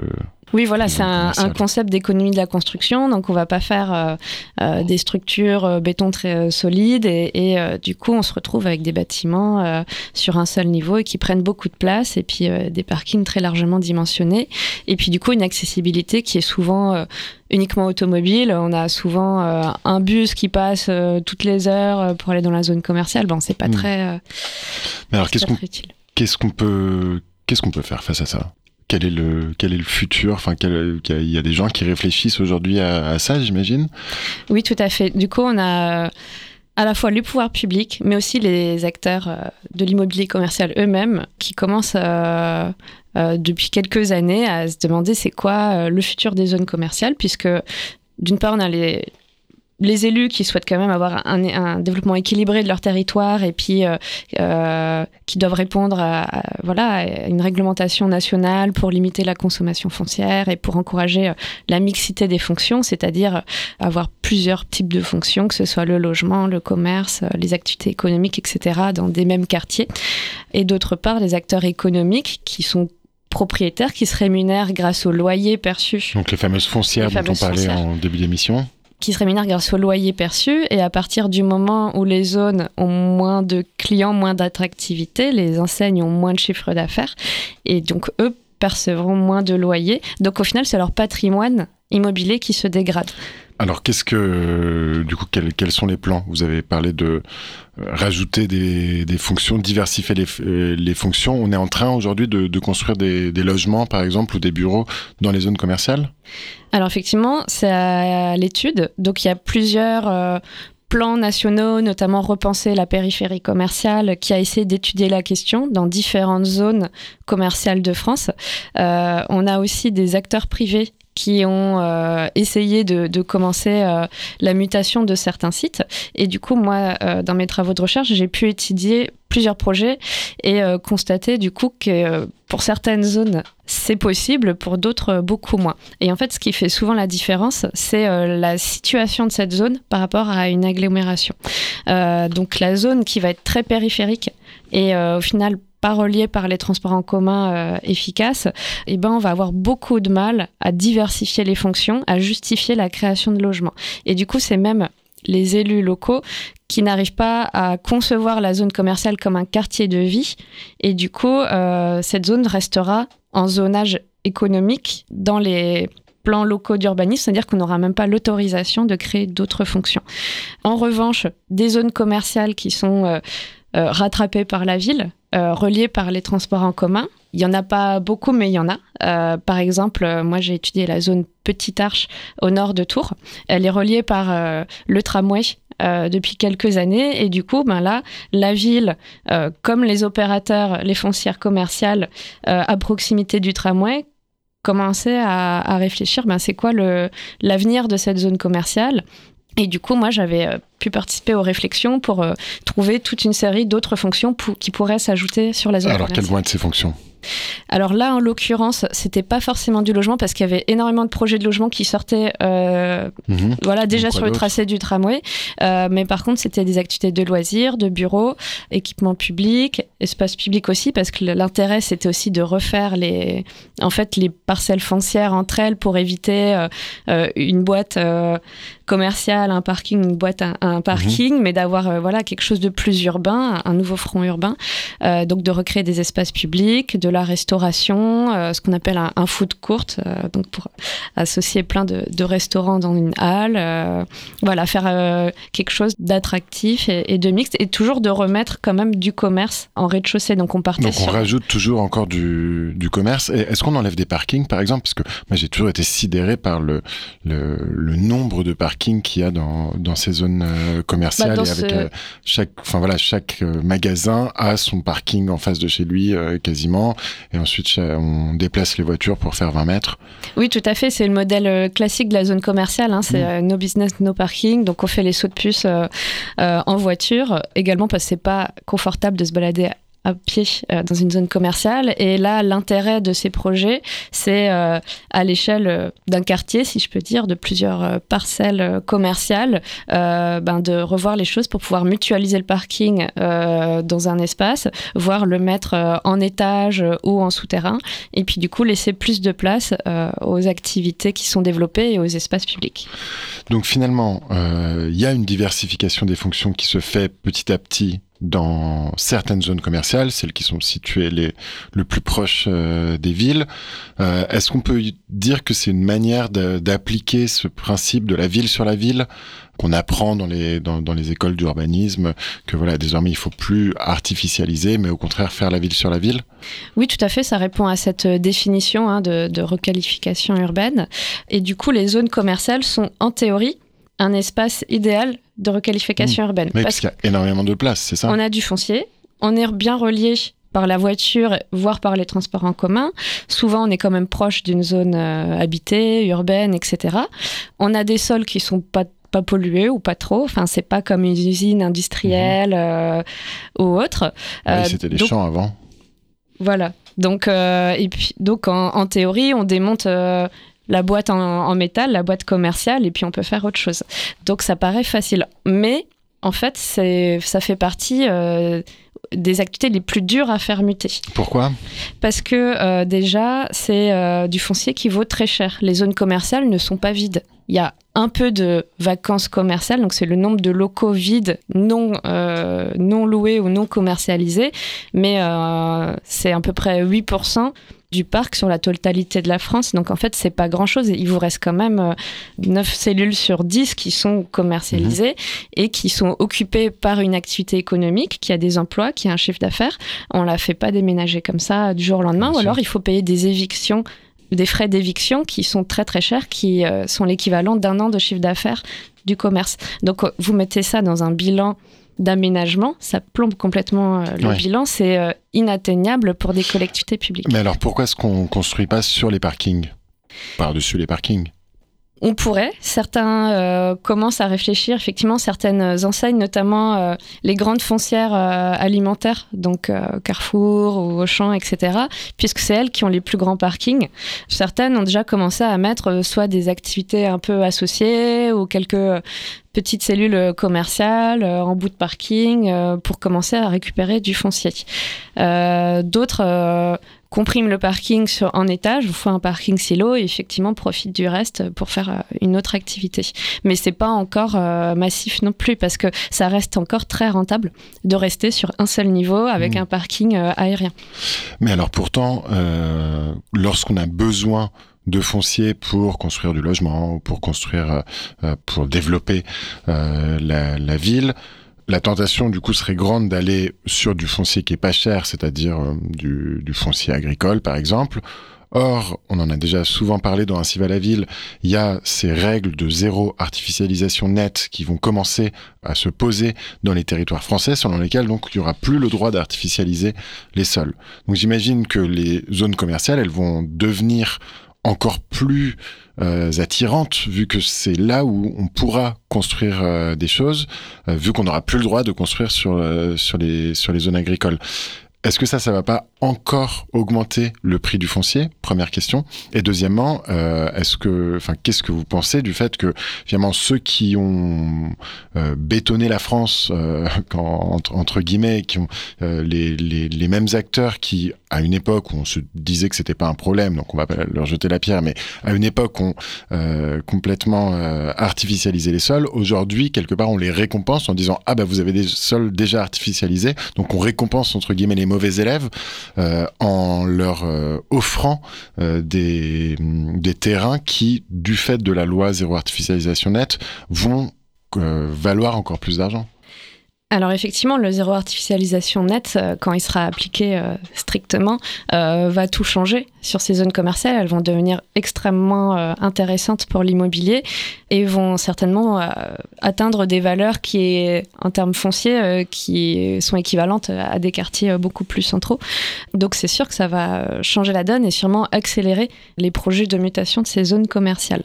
oui, voilà, c'est un, un, concept d'économie de la construction. Donc, on va pas faire euh, euh, des structures euh, béton très euh, solides et, et euh, du coup, on se retrouve avec des bâtiments euh, sur un seul niveau et qui prennent beaucoup de place et puis des parkings très largement dimensionnés. Et puis, du coup, une accessibilité qui est souvent uniquement automobile. On a souvent un bus qui passe toutes les heures pour aller dans la zone commerciale. Bon, c'est pas mmh. très. Mais alors, qu'est-ce qu'on qu'est-ce qu'on peut qu'est-ce qu'on peut faire face à ça? Quel est le quel futur il y a des gens qui réfléchissent aujourd'hui à, ça, j'imagine. Oui, tout à fait. Du coup, on a à la fois les pouvoirs publics, mais aussi les acteurs de l'immobilier commercial eux-mêmes qui commencent euh, euh, depuis quelques années à se demander c'est quoi euh, le futur des zones commerciales, puisque d'une part on a les les élus qui souhaitent quand même avoir un, un, développement équilibré de leur territoire et puis euh, euh, qui doivent répondre à, à, voilà, à une réglementation nationale pour limiter la consommation foncière et pour encourager euh, la mixité des fonctions, c'est-à-dire avoir plusieurs types de fonctions, que ce soit le logement, le commerce, euh, les activités économiques, etc., dans des mêmes quartiers. Et d'autre part, les acteurs économiques qui sont propriétaires qui se rémunèrent grâce au loyer perçu. Donc les fameuses foncières les dont fameuses on parlait foncières. en début d'émission qui se rémunèrent grâce au loyer perçu. Et à partir du moment où les zones ont moins de clients, moins d'attractivité, les enseignes ont moins de chiffre d'affaires. Et donc, eux percevront moins de loyer. Donc, au final, c'est leur patrimoine immobilier qui se dégrade. Alors, qu'est-ce que, du coup, quels, sont les plans? Vous avez parlé de euh, rajouter des, fonctions, diversifier les, euh, les, fonctions. On est en train aujourd'hui de, construire des, logements, par exemple, ou des bureaux dans les zones commerciales? Alors, effectivement, c'est à l'étude. Donc, il y a plusieurs euh, plans nationaux, notamment repenser la périphérie commerciale, qui a essayé d'étudier la question dans différentes zones commerciales de France. On a aussi des acteurs privés qui ont euh, essayé de, commencer euh, la mutation de certains sites. Et du coup, moi, euh, dans mes travaux de recherche, j'ai pu étudier plusieurs projets et constater du coup que pour certaines zones, c'est possible, pour d'autres, beaucoup moins. Et en fait, ce qui fait souvent la différence, c'est la situation de cette zone par rapport à une agglomération. donc la zone qui va être très périphérique et au final pas relié par les transports en commun euh, efficaces, eh ben on va avoir beaucoup de mal à diversifier les fonctions, à justifier la création de logements. Et du coup, c'est même les élus locaux qui n'arrivent pas à concevoir la zone commerciale comme un quartier de vie. Et du coup, cette zone restera en zonage économique dans les plans locaux d'urbanisme, c'est-à-dire qu'on n'aura même pas l'autorisation de créer d'autres fonctions. En revanche, des zones commerciales qui sont euh, euh, rattrapées par la ville, euh, par les transports en commun, il y en a pas beaucoup, mais il y en a. par exemple, moi j'ai étudié la zone Petite Arche au nord de Tours. Elle est reliée par le tramway depuis quelques années. Et du coup, ben là, la ville, comme les opérateurs, les foncières commerciales à proximité du tramway, commencer à, réfléchir, ben, c'est quoi l'avenir de cette zone commerciale? Et du coup, moi, j'avais euh, pu participer aux réflexions pour euh, trouver toute une série d'autres fonctions qui pourraient s'ajouter sur la zone. Alors, quelles vont être ces fonctions? Alors là, en l'occurrence, c'était pas forcément du logement parce qu'il y avait énormément de projets de logement qui sortaient, euh, mhm. voilà, déjà sur le tracé du tramway. Euh, mais par contre, c'était des activités de loisirs, de bureaux, équipements publics, espaces publics aussi, parce que l'intérêt c'était aussi de refaire les, en fait, les parcelles foncières entre elles pour éviter euh, une boîte commerciale, un parking, une boîte, un, un parking, mhm. mais d'avoir voilà quelque chose de plus urbain, un, nouveau front urbain. donc de recréer des espaces publics, de la restauration, euh, ce qu'on appelle un, food court, euh, donc pour associer plein de, restaurants dans une halle. Euh, voilà, faire quelque chose d'attractif et, de mixte et toujours de remettre quand même du commerce en rez-de-chaussée. Donc on partait Donc on rajoute toujours encore du, du commerce. Est-ce qu'on enlève des parkings par exemple? Parce que moi j'ai toujours été sidéré par le, le, nombre de parkings qu'il y a dans, dans ces zones commerciales bah, et avec chaque, enfin voilà, chaque magasin a son parking en face de chez lui quasiment et ensuite on déplace les voitures pour faire 20 mètres. Oui, tout à fait. C'est le modèle euh, classique de la zone commerciale. Hein. C'est mm. euh, no business, no parking. Donc on fait les sauts de puce euh, en voiture. Également parce que c'est pas confortable de se balader à pied euh, dans une zone commerciale. Et là, l'intérêt de ces projets, c'est euh, à l'échelle euh, d'un quartier, si je peux dire, de plusieurs parcelles commerciales, ben, de revoir les choses pour pouvoir mutualiser le parking dans un espace, voire le mettre en étage ou en souterrain, et puis du coup laisser plus de place aux activités qui sont développées et aux espaces publics. Donc finalement, il y a une diversification des fonctions qui se fait petit à petit dans certaines zones commerciales, celles qui sont situées les, le plus proche euh, des villes. Euh, Est-ce qu'on peut dire que c'est une manière d'appliquer ce principe de la ville sur la ville qu'on apprend dans les, dans, dans les écoles d'urbanisme, que voilà, désormais il faut plus artificialiser, mais au contraire faire la ville sur la ville? Oui, tout à fait, ça répond à cette définition hein, de requalification urbaine. Et du coup, les zones commerciales sont en théorie un espace idéal de requalification mmh. urbaine. parce, qu'il y a énormément de place, c'est ça On a du foncier, on est bien relié par la voiture, voire par les transports en commun. Souvent, on est quand même proche d'une zone euh, habitée, urbaine, etc. On a des sols qui sont pas pas pollués ou pas trop. Enfin, c'est pas comme une usine industrielle mmh. euh, ou autre. Oui, euh, c'était des champs avant. Voilà. Donc, et puis, donc en, théorie, on démonte la boîte en, métal, la boîte commerciale, et puis on peut faire autre chose. Donc ça paraît facile. Mais en fait, ça fait partie euh, des activités les plus dures à faire muter. Pourquoi? Parce que euh, déjà, c'est euh, du foncier qui vaut très cher. Les zones commerciales ne sont pas vides. Il y a un peu de vacances commerciales, donc c'est le nombre de locaux vides, non, non loués ou non commercialisés, mais c'est à peu près 8% du parc sur la totalité de la France. Donc en fait, c'est pas grand-chose. Il vous reste quand même 9 euh, cellules sur 10 qui sont commercialisées mhm. et qui sont occupées par une activité économique, qui a des emplois, qui a un chiffre d'affaires. On la fait pas déménager comme ça du jour au lendemain. ou alors il faut payer des évictions des frais d'éviction qui sont très très chers, qui euh, sont l'équivalent d'un an de chiffre d'affaires du commerce. Donc euh, vous mettez ça dans un bilan d'aménagement, ça plombe complètement euh, le bilan, c'est euh, inatteignable pour des collectivités publiques. Mais alors pourquoi est-ce qu'on ne construit pas sur les parkings? Par-dessus les parkings? On pourrait. Certains euh, commencent à réfléchir. Effectivement, certaines enseignes, notamment les grandes foncières alimentaires, donc Carrefour ou Auchan, etc., puisque c'est elles qui ont les plus grands parkings. Certaines ont déjà commencé à mettre soit des activités un peu associées ou quelques petite cellule commerciale euh, en bout de parking euh, pour commencer à récupérer du foncier. Euh, d'autres comprime le parking sur, en étage, vous fait un parking silo et effectivement profite du reste pour faire euh, une autre activité. Mais c'est pas encore euh, massif non plus parce que ça reste encore très rentable de rester sur un seul niveau avec mmh. un parking euh, aérien. Mais alors pourtant, lorsqu'on a besoin de foncier pour construire du logement ou pour construire, pour développer la, la ville, la tentation du coup serait grande d'aller sur du foncier qui est pas cher, c'est-à-dire euh, du, foncier agricole par exemple. Or, on en a déjà souvent parlé dans Ainsi va ville, il y a ces règles de zéro artificialisation nette qui vont commencer à se poser dans les territoires français, selon lesquels donc il n'y aura plus le droit d'artificialiser les sols. Donc j'imagine que les zones commerciales, elles vont devenir encore plus euh, attirante, vu que c'est là où on pourra construire euh, des choses, euh, vu qu'on n'aura plus le droit de construire sur, sur, les, sur les zones agricoles. Est-ce que ça, ça va pas encore augmenter le prix du foncier? Première question. Et deuxièmement, euh, est-ce que, qu'est-ce que vous pensez du fait que finalement ceux qui ont euh, bétonné la France, euh, entre, guillemets, qui ont les, mêmes acteurs qui, à une époque où on se disait que c'était pas un problème, donc on va pas leur jeter la pierre, mais à une époque ont complètement artificialisé les sols. Aujourd'hui, quelque part, on les récompense en disant ah bah vous avez des sols déjà artificialisés, donc on récompense entre guillemets les mauvais élèves euh, en leur euh, offrant euh, des, des terrains qui, du fait de la loi zéro artificialisation nette, vont valoir encore plus d'argent. Alors effectivement, le zéro artificialisation net, quand il sera appliqué strictement, va tout changer sur ces zones commerciales. Elles vont devenir extrêmement intéressantes pour l'immobilier et vont certainement euh, atteindre des valeurs qui, en termes fonciers, euh, qui sont équivalentes à des quartiers euh, beaucoup plus centraux. Donc c'est sûr que ça va changer la donne et sûrement accélérer les projets de mutation de ces zones commerciales.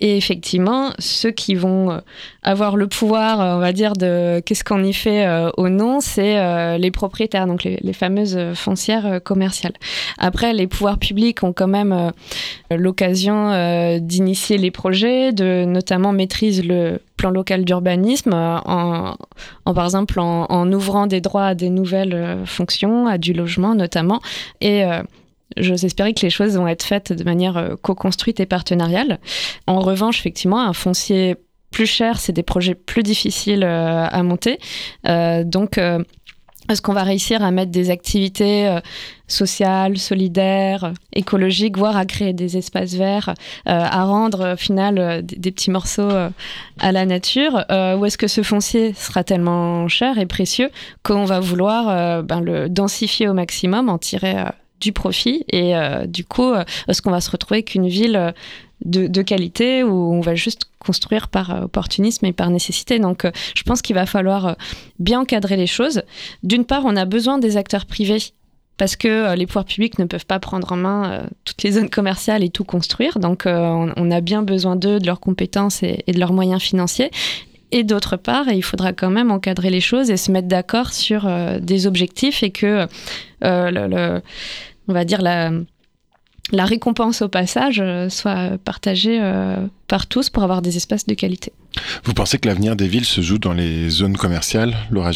Et effectivement, ceux qui vont avoir le pouvoir, on va dire, de qu'est-ce qu'on y fait au nom, c'est les propriétaires, donc les fameuses foncières commerciales. Après, les pouvoirs publics ont quand même l'occasion d'initier les projets, de notamment maîtrise le plan local d'urbanisme euh, en, par exemple en, ouvrant des droits à des nouvelles euh, fonctions, à du logement notamment. Et euh, J'ose espérer que les choses vont être faites de manière co-construite et partenariale. En revanche, effectivement, un foncier plus cher, c'est des projets plus difficiles à monter. donc, est-ce qu'on va réussir à mettre des activités euh, sociales, solidaires, écologiques, voire à créer des espaces verts, euh, à rendre au final euh, des, petits morceaux à la nature Ou est-ce que ce foncier sera tellement cher et précieux qu'on va vouloir ben, le densifier au maximum, en tirer du profit et du coup, est-ce qu'on va se retrouver qu'une ville de, qualité où on va juste construire par euh, opportunisme et par nécessité. Donc, euh, je pense qu'il va falloir euh, bien encadrer les choses. D'une part, on a besoin des acteurs privés parce que les pouvoirs publics ne peuvent pas prendre en main toutes les zones commerciales et tout construire. Donc, on, a bien besoin d'eux, de leurs compétences et, de leurs moyens financiers. Et d'autre part, il faudra quand même encadrer les choses et se mettre d'accord sur des objectifs et que, le, on va dire, la, la récompense au passage euh, soit partagée euh, par tous pour avoir des espaces de qualité. Vous pensez que l'avenir des villes se joue dans les zones commerciales, Laura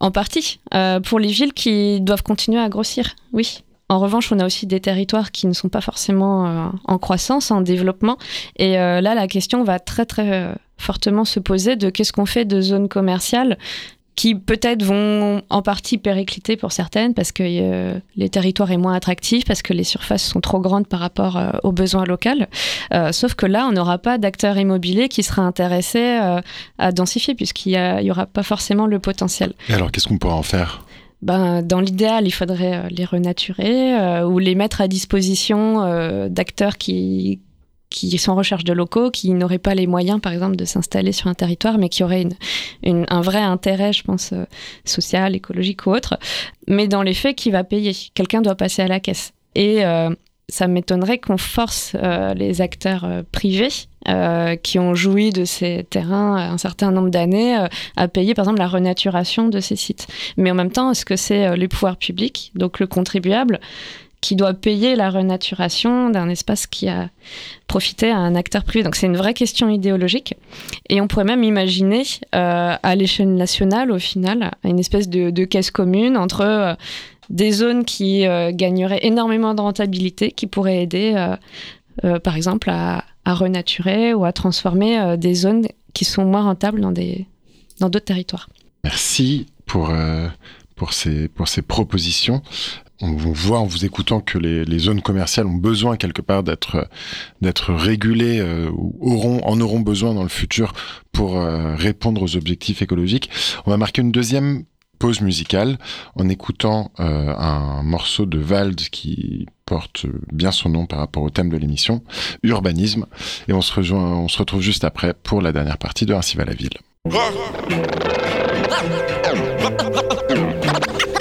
En partie. Euh, pour les villes qui doivent continuer à grossir, oui. En revanche, on a aussi des territoires qui ne sont pas forcément en croissance, en développement. Et là, la question va très très fortement se poser de qu'est-ce qu'on fait de zones commerciales qui peut-être vont en partie péricliter pour certaines parce que euh, les territoires est moins attractifs, parce que les surfaces sont trop grandes par rapport euh, aux besoins locaux. Euh, sauf que là, on n'aura pas d'acteurs immobiliers qui sera intéressés à densifier puisqu'il n'y aura pas forcément le potentiel. Et alors, qu'est-ce qu'on pourra en faire? Ben, dans l'idéal, il faudrait les renaturer ou les mettre à disposition d'acteurs qui, qui sont en recherche de locaux, qui n'auraient pas les moyens, par exemple, de s'installer sur un territoire, mais qui auraient un vrai intérêt, je pense, euh, social, écologique ou autre. Mais dans les faits, qui va payer? Quelqu'un doit passer à la caisse. Et euh, ça m'étonnerait qu'on force euh, les acteurs privés qui ont joui de ces terrains un certain nombre d'années à payer par exemple la renaturation de ces sites. Mais en même temps, est-ce que c'est les pouvoirs publics, donc le contribuable, qui doit payer la renaturation d'un espace qui a profité à un acteur privé. Donc c'est une vraie question idéologique. Et on pourrait même imaginer euh, à l'échelle nationale, au final, une espèce de, caisse commune entre euh, des zones qui gagneraient énormément de rentabilité, qui pourraient aider, par exemple, à, à, renaturer ou à transformer des zones qui sont moins rentables dans des dans d'autres territoires. Merci pour pour ces, pour ces propositions. On voit en vous écoutant que les, zones commerciales ont besoin quelque part d'être d'être régulées euh, ou auront en auront besoin dans le futur pour euh, répondre aux objectifs écologiques. On va marquer une deuxième pause musicale en écoutant euh, un morceau de Vald qui porte bien son nom par rapport au thème de l'émission, urbanisme. Et on se, rejoint, on se retrouve juste après pour la dernière partie de Ainsi va la ville.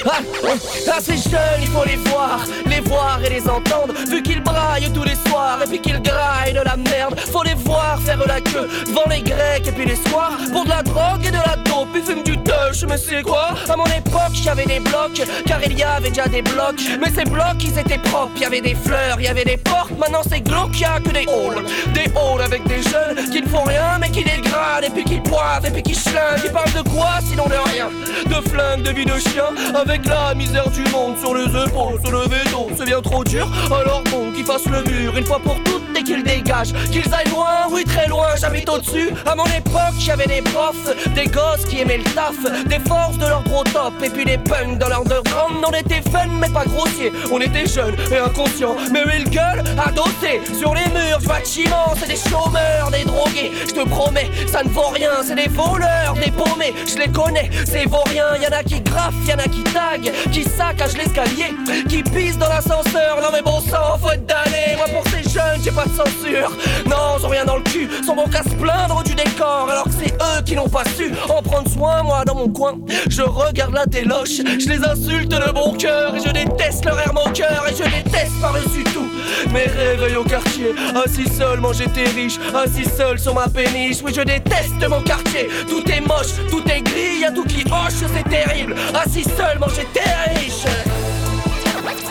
Ah, ces jeunes, il faut les voir, les voir et les entendre. Vu qu'ils braillent tous les soirs et puis qu'ils graillent de la merde. Faut les voir faire la queue devant les grecs et puis les soirs. Pour de la drogue et de la dope, ils du touch, mais c'est quoi À mon époque, j'avais des blocs, car il y avait déjà des blocs. Mais ces blocs, ils étaient propres, il y avait des fleurs, il y avait des portes. Maintenant, c'est glauque, y a que des halls. Des halls avec des jeunes qui ne font rien, mais qui dégradent et puis qui poivent et puis qui schlinguent. Ils parlent de quoi sinon de rien? De flingue, de vie de chien, avec la misère du monde sur les épaules, sur le vélo, c'est bien trop dur. Alors bon, qu'ils fassent le mur une fois pour toutes qu'ils dégagent. Qu'ils aillent loin, oui très loin, j'habite au-dessus. À mon époque, j'avais des profs, des gosses qui aimaient le taf, des forces de leur gros top, et puis des punks dans leur underground. On était fun mais pas grossier, on était jeunes et inconscients. Mais une gueule adossée sur les murs du bâtiment, c'est des chômeurs, des drogués. Je te promets, ça ne vaut rien, c'est des voleurs, des paumés. Je les connais, c'est vaut rien. Y en a qui graffent, y en a qui taguent, qui saccagent l'escalier, qui pissent dans l'ascenseur. Non mais bon sang, faut être damné. Moi pour ces jeunes, j'ai pas de Non, ils ont rien dans le cul, sont bon qu'à se plaindre du décor. Alors que c'est eux qui n'ont pas su en prendre soin. Moi dans mon coin, je regarde la téloche, je les insulte de bon cœur. Et je déteste leur air mon cœur, et je déteste par-dessus tout. Mes réveils au quartier, assis seul, tes riches, assis seul sur ma péniche. Oui, je déteste mon quartier, tout est moche, tout est gris, y'a tout qui hoche, c'est terrible. Assis seul, tes riches.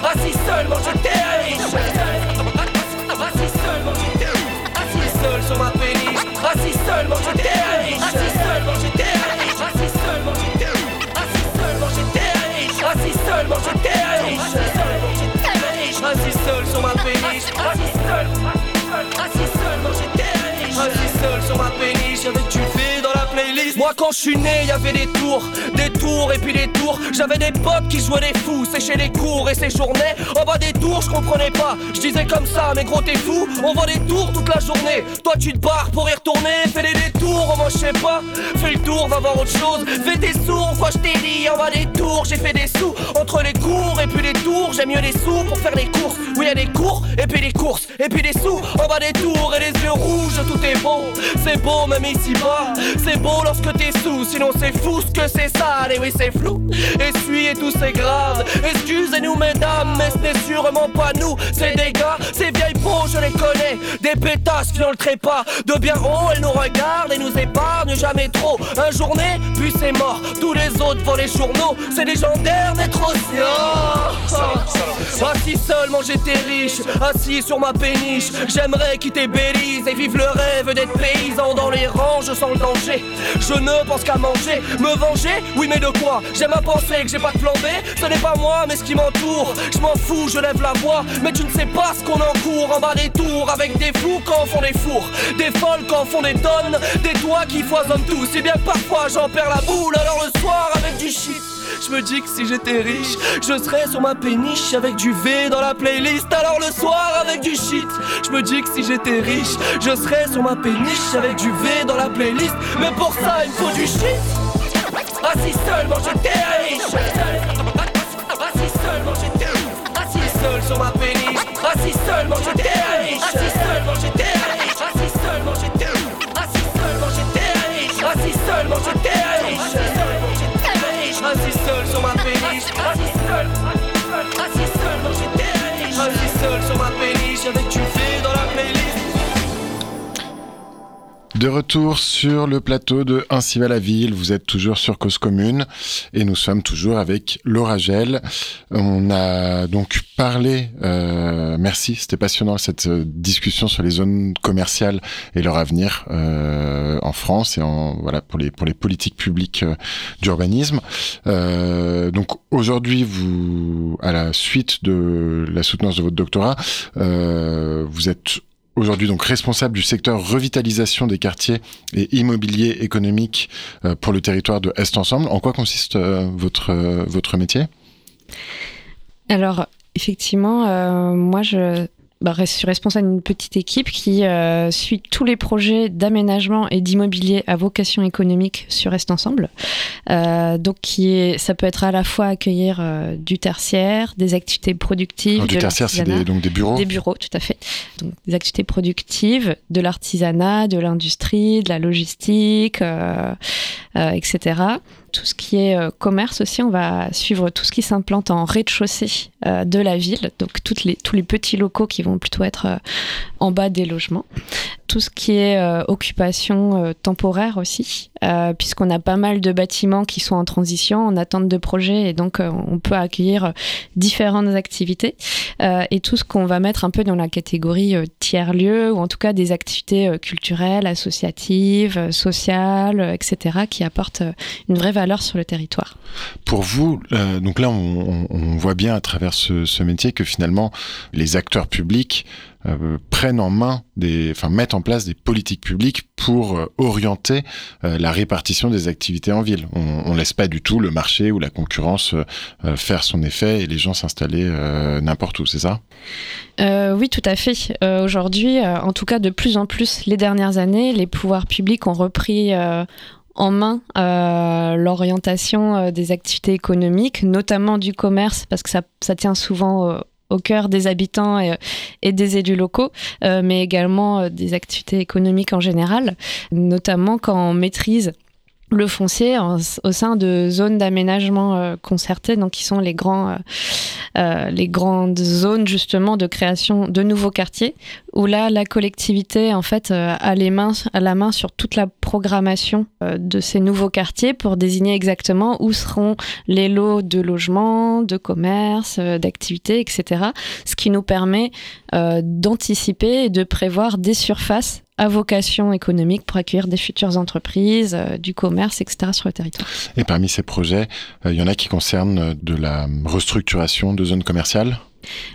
Assis seul, tes riches. Assis seul, manger tes riches. Assis seul sur ma péniche. Assis seul, manger tes riches. Assis seul, manger tes riches. Assis seul, manger tes riches. Assis seul, manger tes riches. Assis seul, manger tes riches. Assis seul sur ma péniche. Assis seul, assis seul, manger tes riches. Assis seul sur ma péniche Moi quand je suis né, y avait des tours, des tours et puis des tours. J'avais des potes qui jouaient les fous, séchaient les cours et séjournaient. En bas des tours, je comprenais pas. Je disais comme ça, mais gros t'es fou. On voit des tours toute la journée. Toi tu te barres pour y retourner, fais des détours, moi je sais pas. Fais le tour, va voir autre chose. Fais tes sourds, quoi je t'ai dit. En bas des tours, j'ai fait des sous. Entre les cours et puis les tours, j'aime mieux les sous pour faire les courses. Oui, y a des cours et puis les courses et puis les sous. En bas des tours et les yeux rouges, tout est beau. C'est beau même ici bas. C'est beau lorsque t'es sous, sinon c'est fou ce que c'est sale. Et oui, c'est flou. Essuyez tout, c'est grave. Excusez-nous, mesdames, mais ce n'est sûrement pas nous. Ces des gars, ces vieilles peaux, je les connais. Des pétasses qui ont le trépas. De bien haut, elles nous regardent et nous épargnent jamais trop. Un journée, puis c'est mort. Tous les autres vont les journaux. C'est légendaire d'être océan. Assis seul, manger tes riches. Assis sur ma péniche. J'aimerais quitter Belize et vivre le rêve d'être paysan dans les ranges sans le danger. Je ne pense qu'à manger, me venger. Oui, mais de quoi? J'aime à penser que j'ai pas de plan. Ce n'est pas moi, mais ce qui m'entoure. Je m'en fous, je lève la voix. Mais tu ne sais pas ce qu'on encourt en bas des tours. Avec des fous quand font des fours. Des folles quand font des tonnes. Des toits qui foisonnent tout. Si bien parfois j'en perds la boule. Alors le soir avec du shit. Je me dis que si j'étais riche, je serais sur ma péniche avec du V dans la playlist. Alors le soir avec du shit. Je me dis que si j'étais riche, je serais sur ma péniche avec du V dans la playlist. Mais pour ça, il me faut du shit. Assis seul, manger tes riches. Assis seul, manger tes riches. Assis seul sur ma péniche. Assis seul, manger tes riches. Assis seul, manger tes riches. Assis seul, manger tes riches. Assis seul, manger tes riches. Assis seul, manger tes riches. Assis seul sur ma péniche. Assis seul. Assis seul, manger tes riches. Assis seul sur ma péniche avec du fais dans la playlist. De retour sur le plateau de Ainsi va la ville, vous êtes toujours sur Cause Commune et nous sommes toujours avec Laura Gel. On a donc parlé, euh, merci, c'était passionnant cette euh, discussion sur les zones commerciales et leur avenir euh, en France et en voilà pour les pour les politiques publiques d'urbanisme. donc aujourd'hui, à la suite de la soutenance de votre doctorat, vous êtes aujourd'hui donc responsable du secteur revitalisation des quartiers et immobilier économique pour le territoire de Est Ensemble. En quoi consiste votre votre métier? Alors effectivement, moi je bah, je suis responsable d'une petite équipe qui euh, suit tous les projets d'aménagement et d'immobilier à vocation économique sur Est Ensemble. Euh, donc, qui est, ça peut être à la fois accueillir euh, du tertiaire, des activités productives. du tertiaire, c'est donc des bureaux Des bureaux, tout à fait. Donc, des activités productives, de l'artisanat, de l'industrie, de la logistique, etc tout ce qui est euh, commerce aussi, on va suivre tout ce qui s'implante en rez-de-chaussée euh, de la ville, donc tous les petits locaux qui vont plutôt être euh, en bas des logements. Tout ce qui est occupation temporaire aussi, puisqu'on a pas mal de bâtiments qui sont en transition, en attente de projet, et donc on peut accueillir différentes activités. et tout ce qu'on va mettre un peu dans la catégorie tiers-lieu, ou en tout cas des activités culturelles, associatives, sociales, etc., qui apportent une vraie valeur sur le territoire. Pour vous, euh, donc là, on, voit bien à travers ce, métier que finalement, les acteurs publics euh, prennent en main enfin mettent en place des politiques publiques pour euh, orienter la répartition des activités en ville. On, ne laisse pas du tout le marché ou la concurrence faire son effet et les gens s'installer n'importe où, c'est ça? Oui, tout à fait. Aujourd'hui, en tout cas, de plus en plus, les dernières années, les pouvoirs publics ont repris en main euh, l'orientation euh, des activités économiques, notamment du commerce, parce que ça, ça tient souvent euh, au cœur des habitants et, et des élus locaux, mais également des activités économiques en général, notamment quand on maîtrise le foncier au sein de zones d'aménagement euh, concertées, donc qui sont les grands, euh, euh, les grandes zones justement de création de nouveaux quartiers, où là la collectivité en fait a les mains à la main sur toute la programmation de ces nouveaux quartiers pour désigner exactement où seront les lots de logements, de commerce, d'activités, etc. Ce qui nous permet d'anticiper et de prévoir des surfaces à vocation économique pour accueillir des futures entreprises, euh, du commerce, etc. sur le territoire. Et parmi ces projets, euh, il y en a qui concernent de la restructuration de zones commerciales?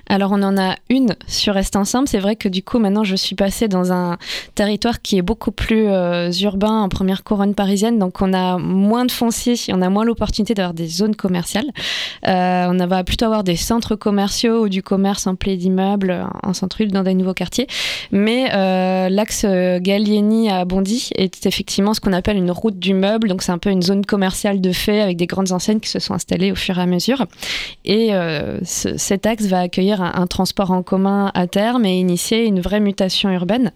Alors on en a une sur Est Ensemble. C'est vrai que du coup maintenant je suis passée dans un territoire qui est beaucoup plus euh, urbain en première couronne parisienne, donc on a moins de fonciers, on a moins l'opportunité d'avoir des zones commerciales. Euh, on va plutôt avoir des centres commerciaux ou du commerce en plaie d'immeubles en centre-ville dans des nouveaux quartiers. Mais euh, l'axe Gallieni à Bondy est effectivement ce qu'on appelle une route du meuble, donc c'est un peu une zone commerciale de fait avec des grandes enseignes qui se sont installées au fur et à mesure. Et cet axe va accueillir un, transport en commun à terme et initier une vraie mutation urbaine.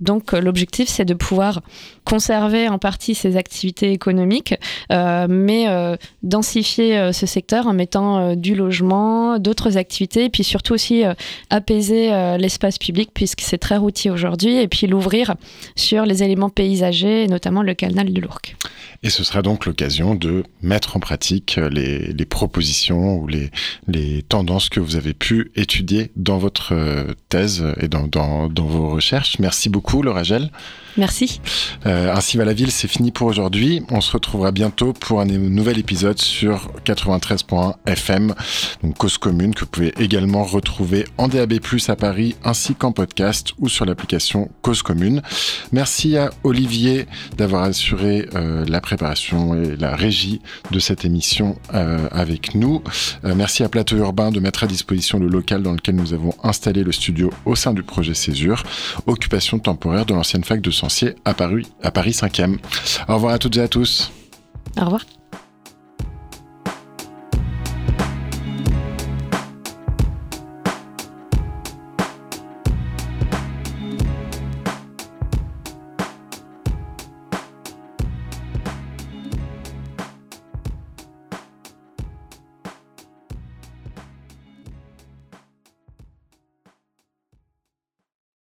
Donc l'objectif, c'est de pouvoir conserver en partie ces activités économiques, euh, mais euh, densifier ce secteur en mettant du logement, d'autres activités, et puis surtout aussi apaiser l'espace public puisque c'est très routier aujourd'hui, et puis l'ouvrir sur les éléments paysagers, notamment le canal de l'Ourcq. Et ce sera donc l'occasion de mettre en pratique les, propositions ou les, tendances que vous avez pu étudier dans votre euh, thèse et dans, dans vos recherches. Merci beaucoup, Laura Gel. Merci. Euh, ainsi va la ville, c'est fini pour aujourd'hui. On se retrouvera bientôt pour un nouvel épisode sur 93.1 FM, donc Cause Commune, que vous pouvez également retrouver en DAB+, à Paris, ainsi qu'en podcast ou sur l'application Cause Commune. Merci à Olivier d'avoir assuré euh, la préparation et la régie de cette émission euh, avec nous. Merci à Plateau Urbain de mettre à disposition le local dans lequel nous avons installé le studio au sein du projet Césure, occupation temporaire de l'ancienne fac de À Paris, à Paris 5e. Au revoir à toutes et à tous. Au revoir.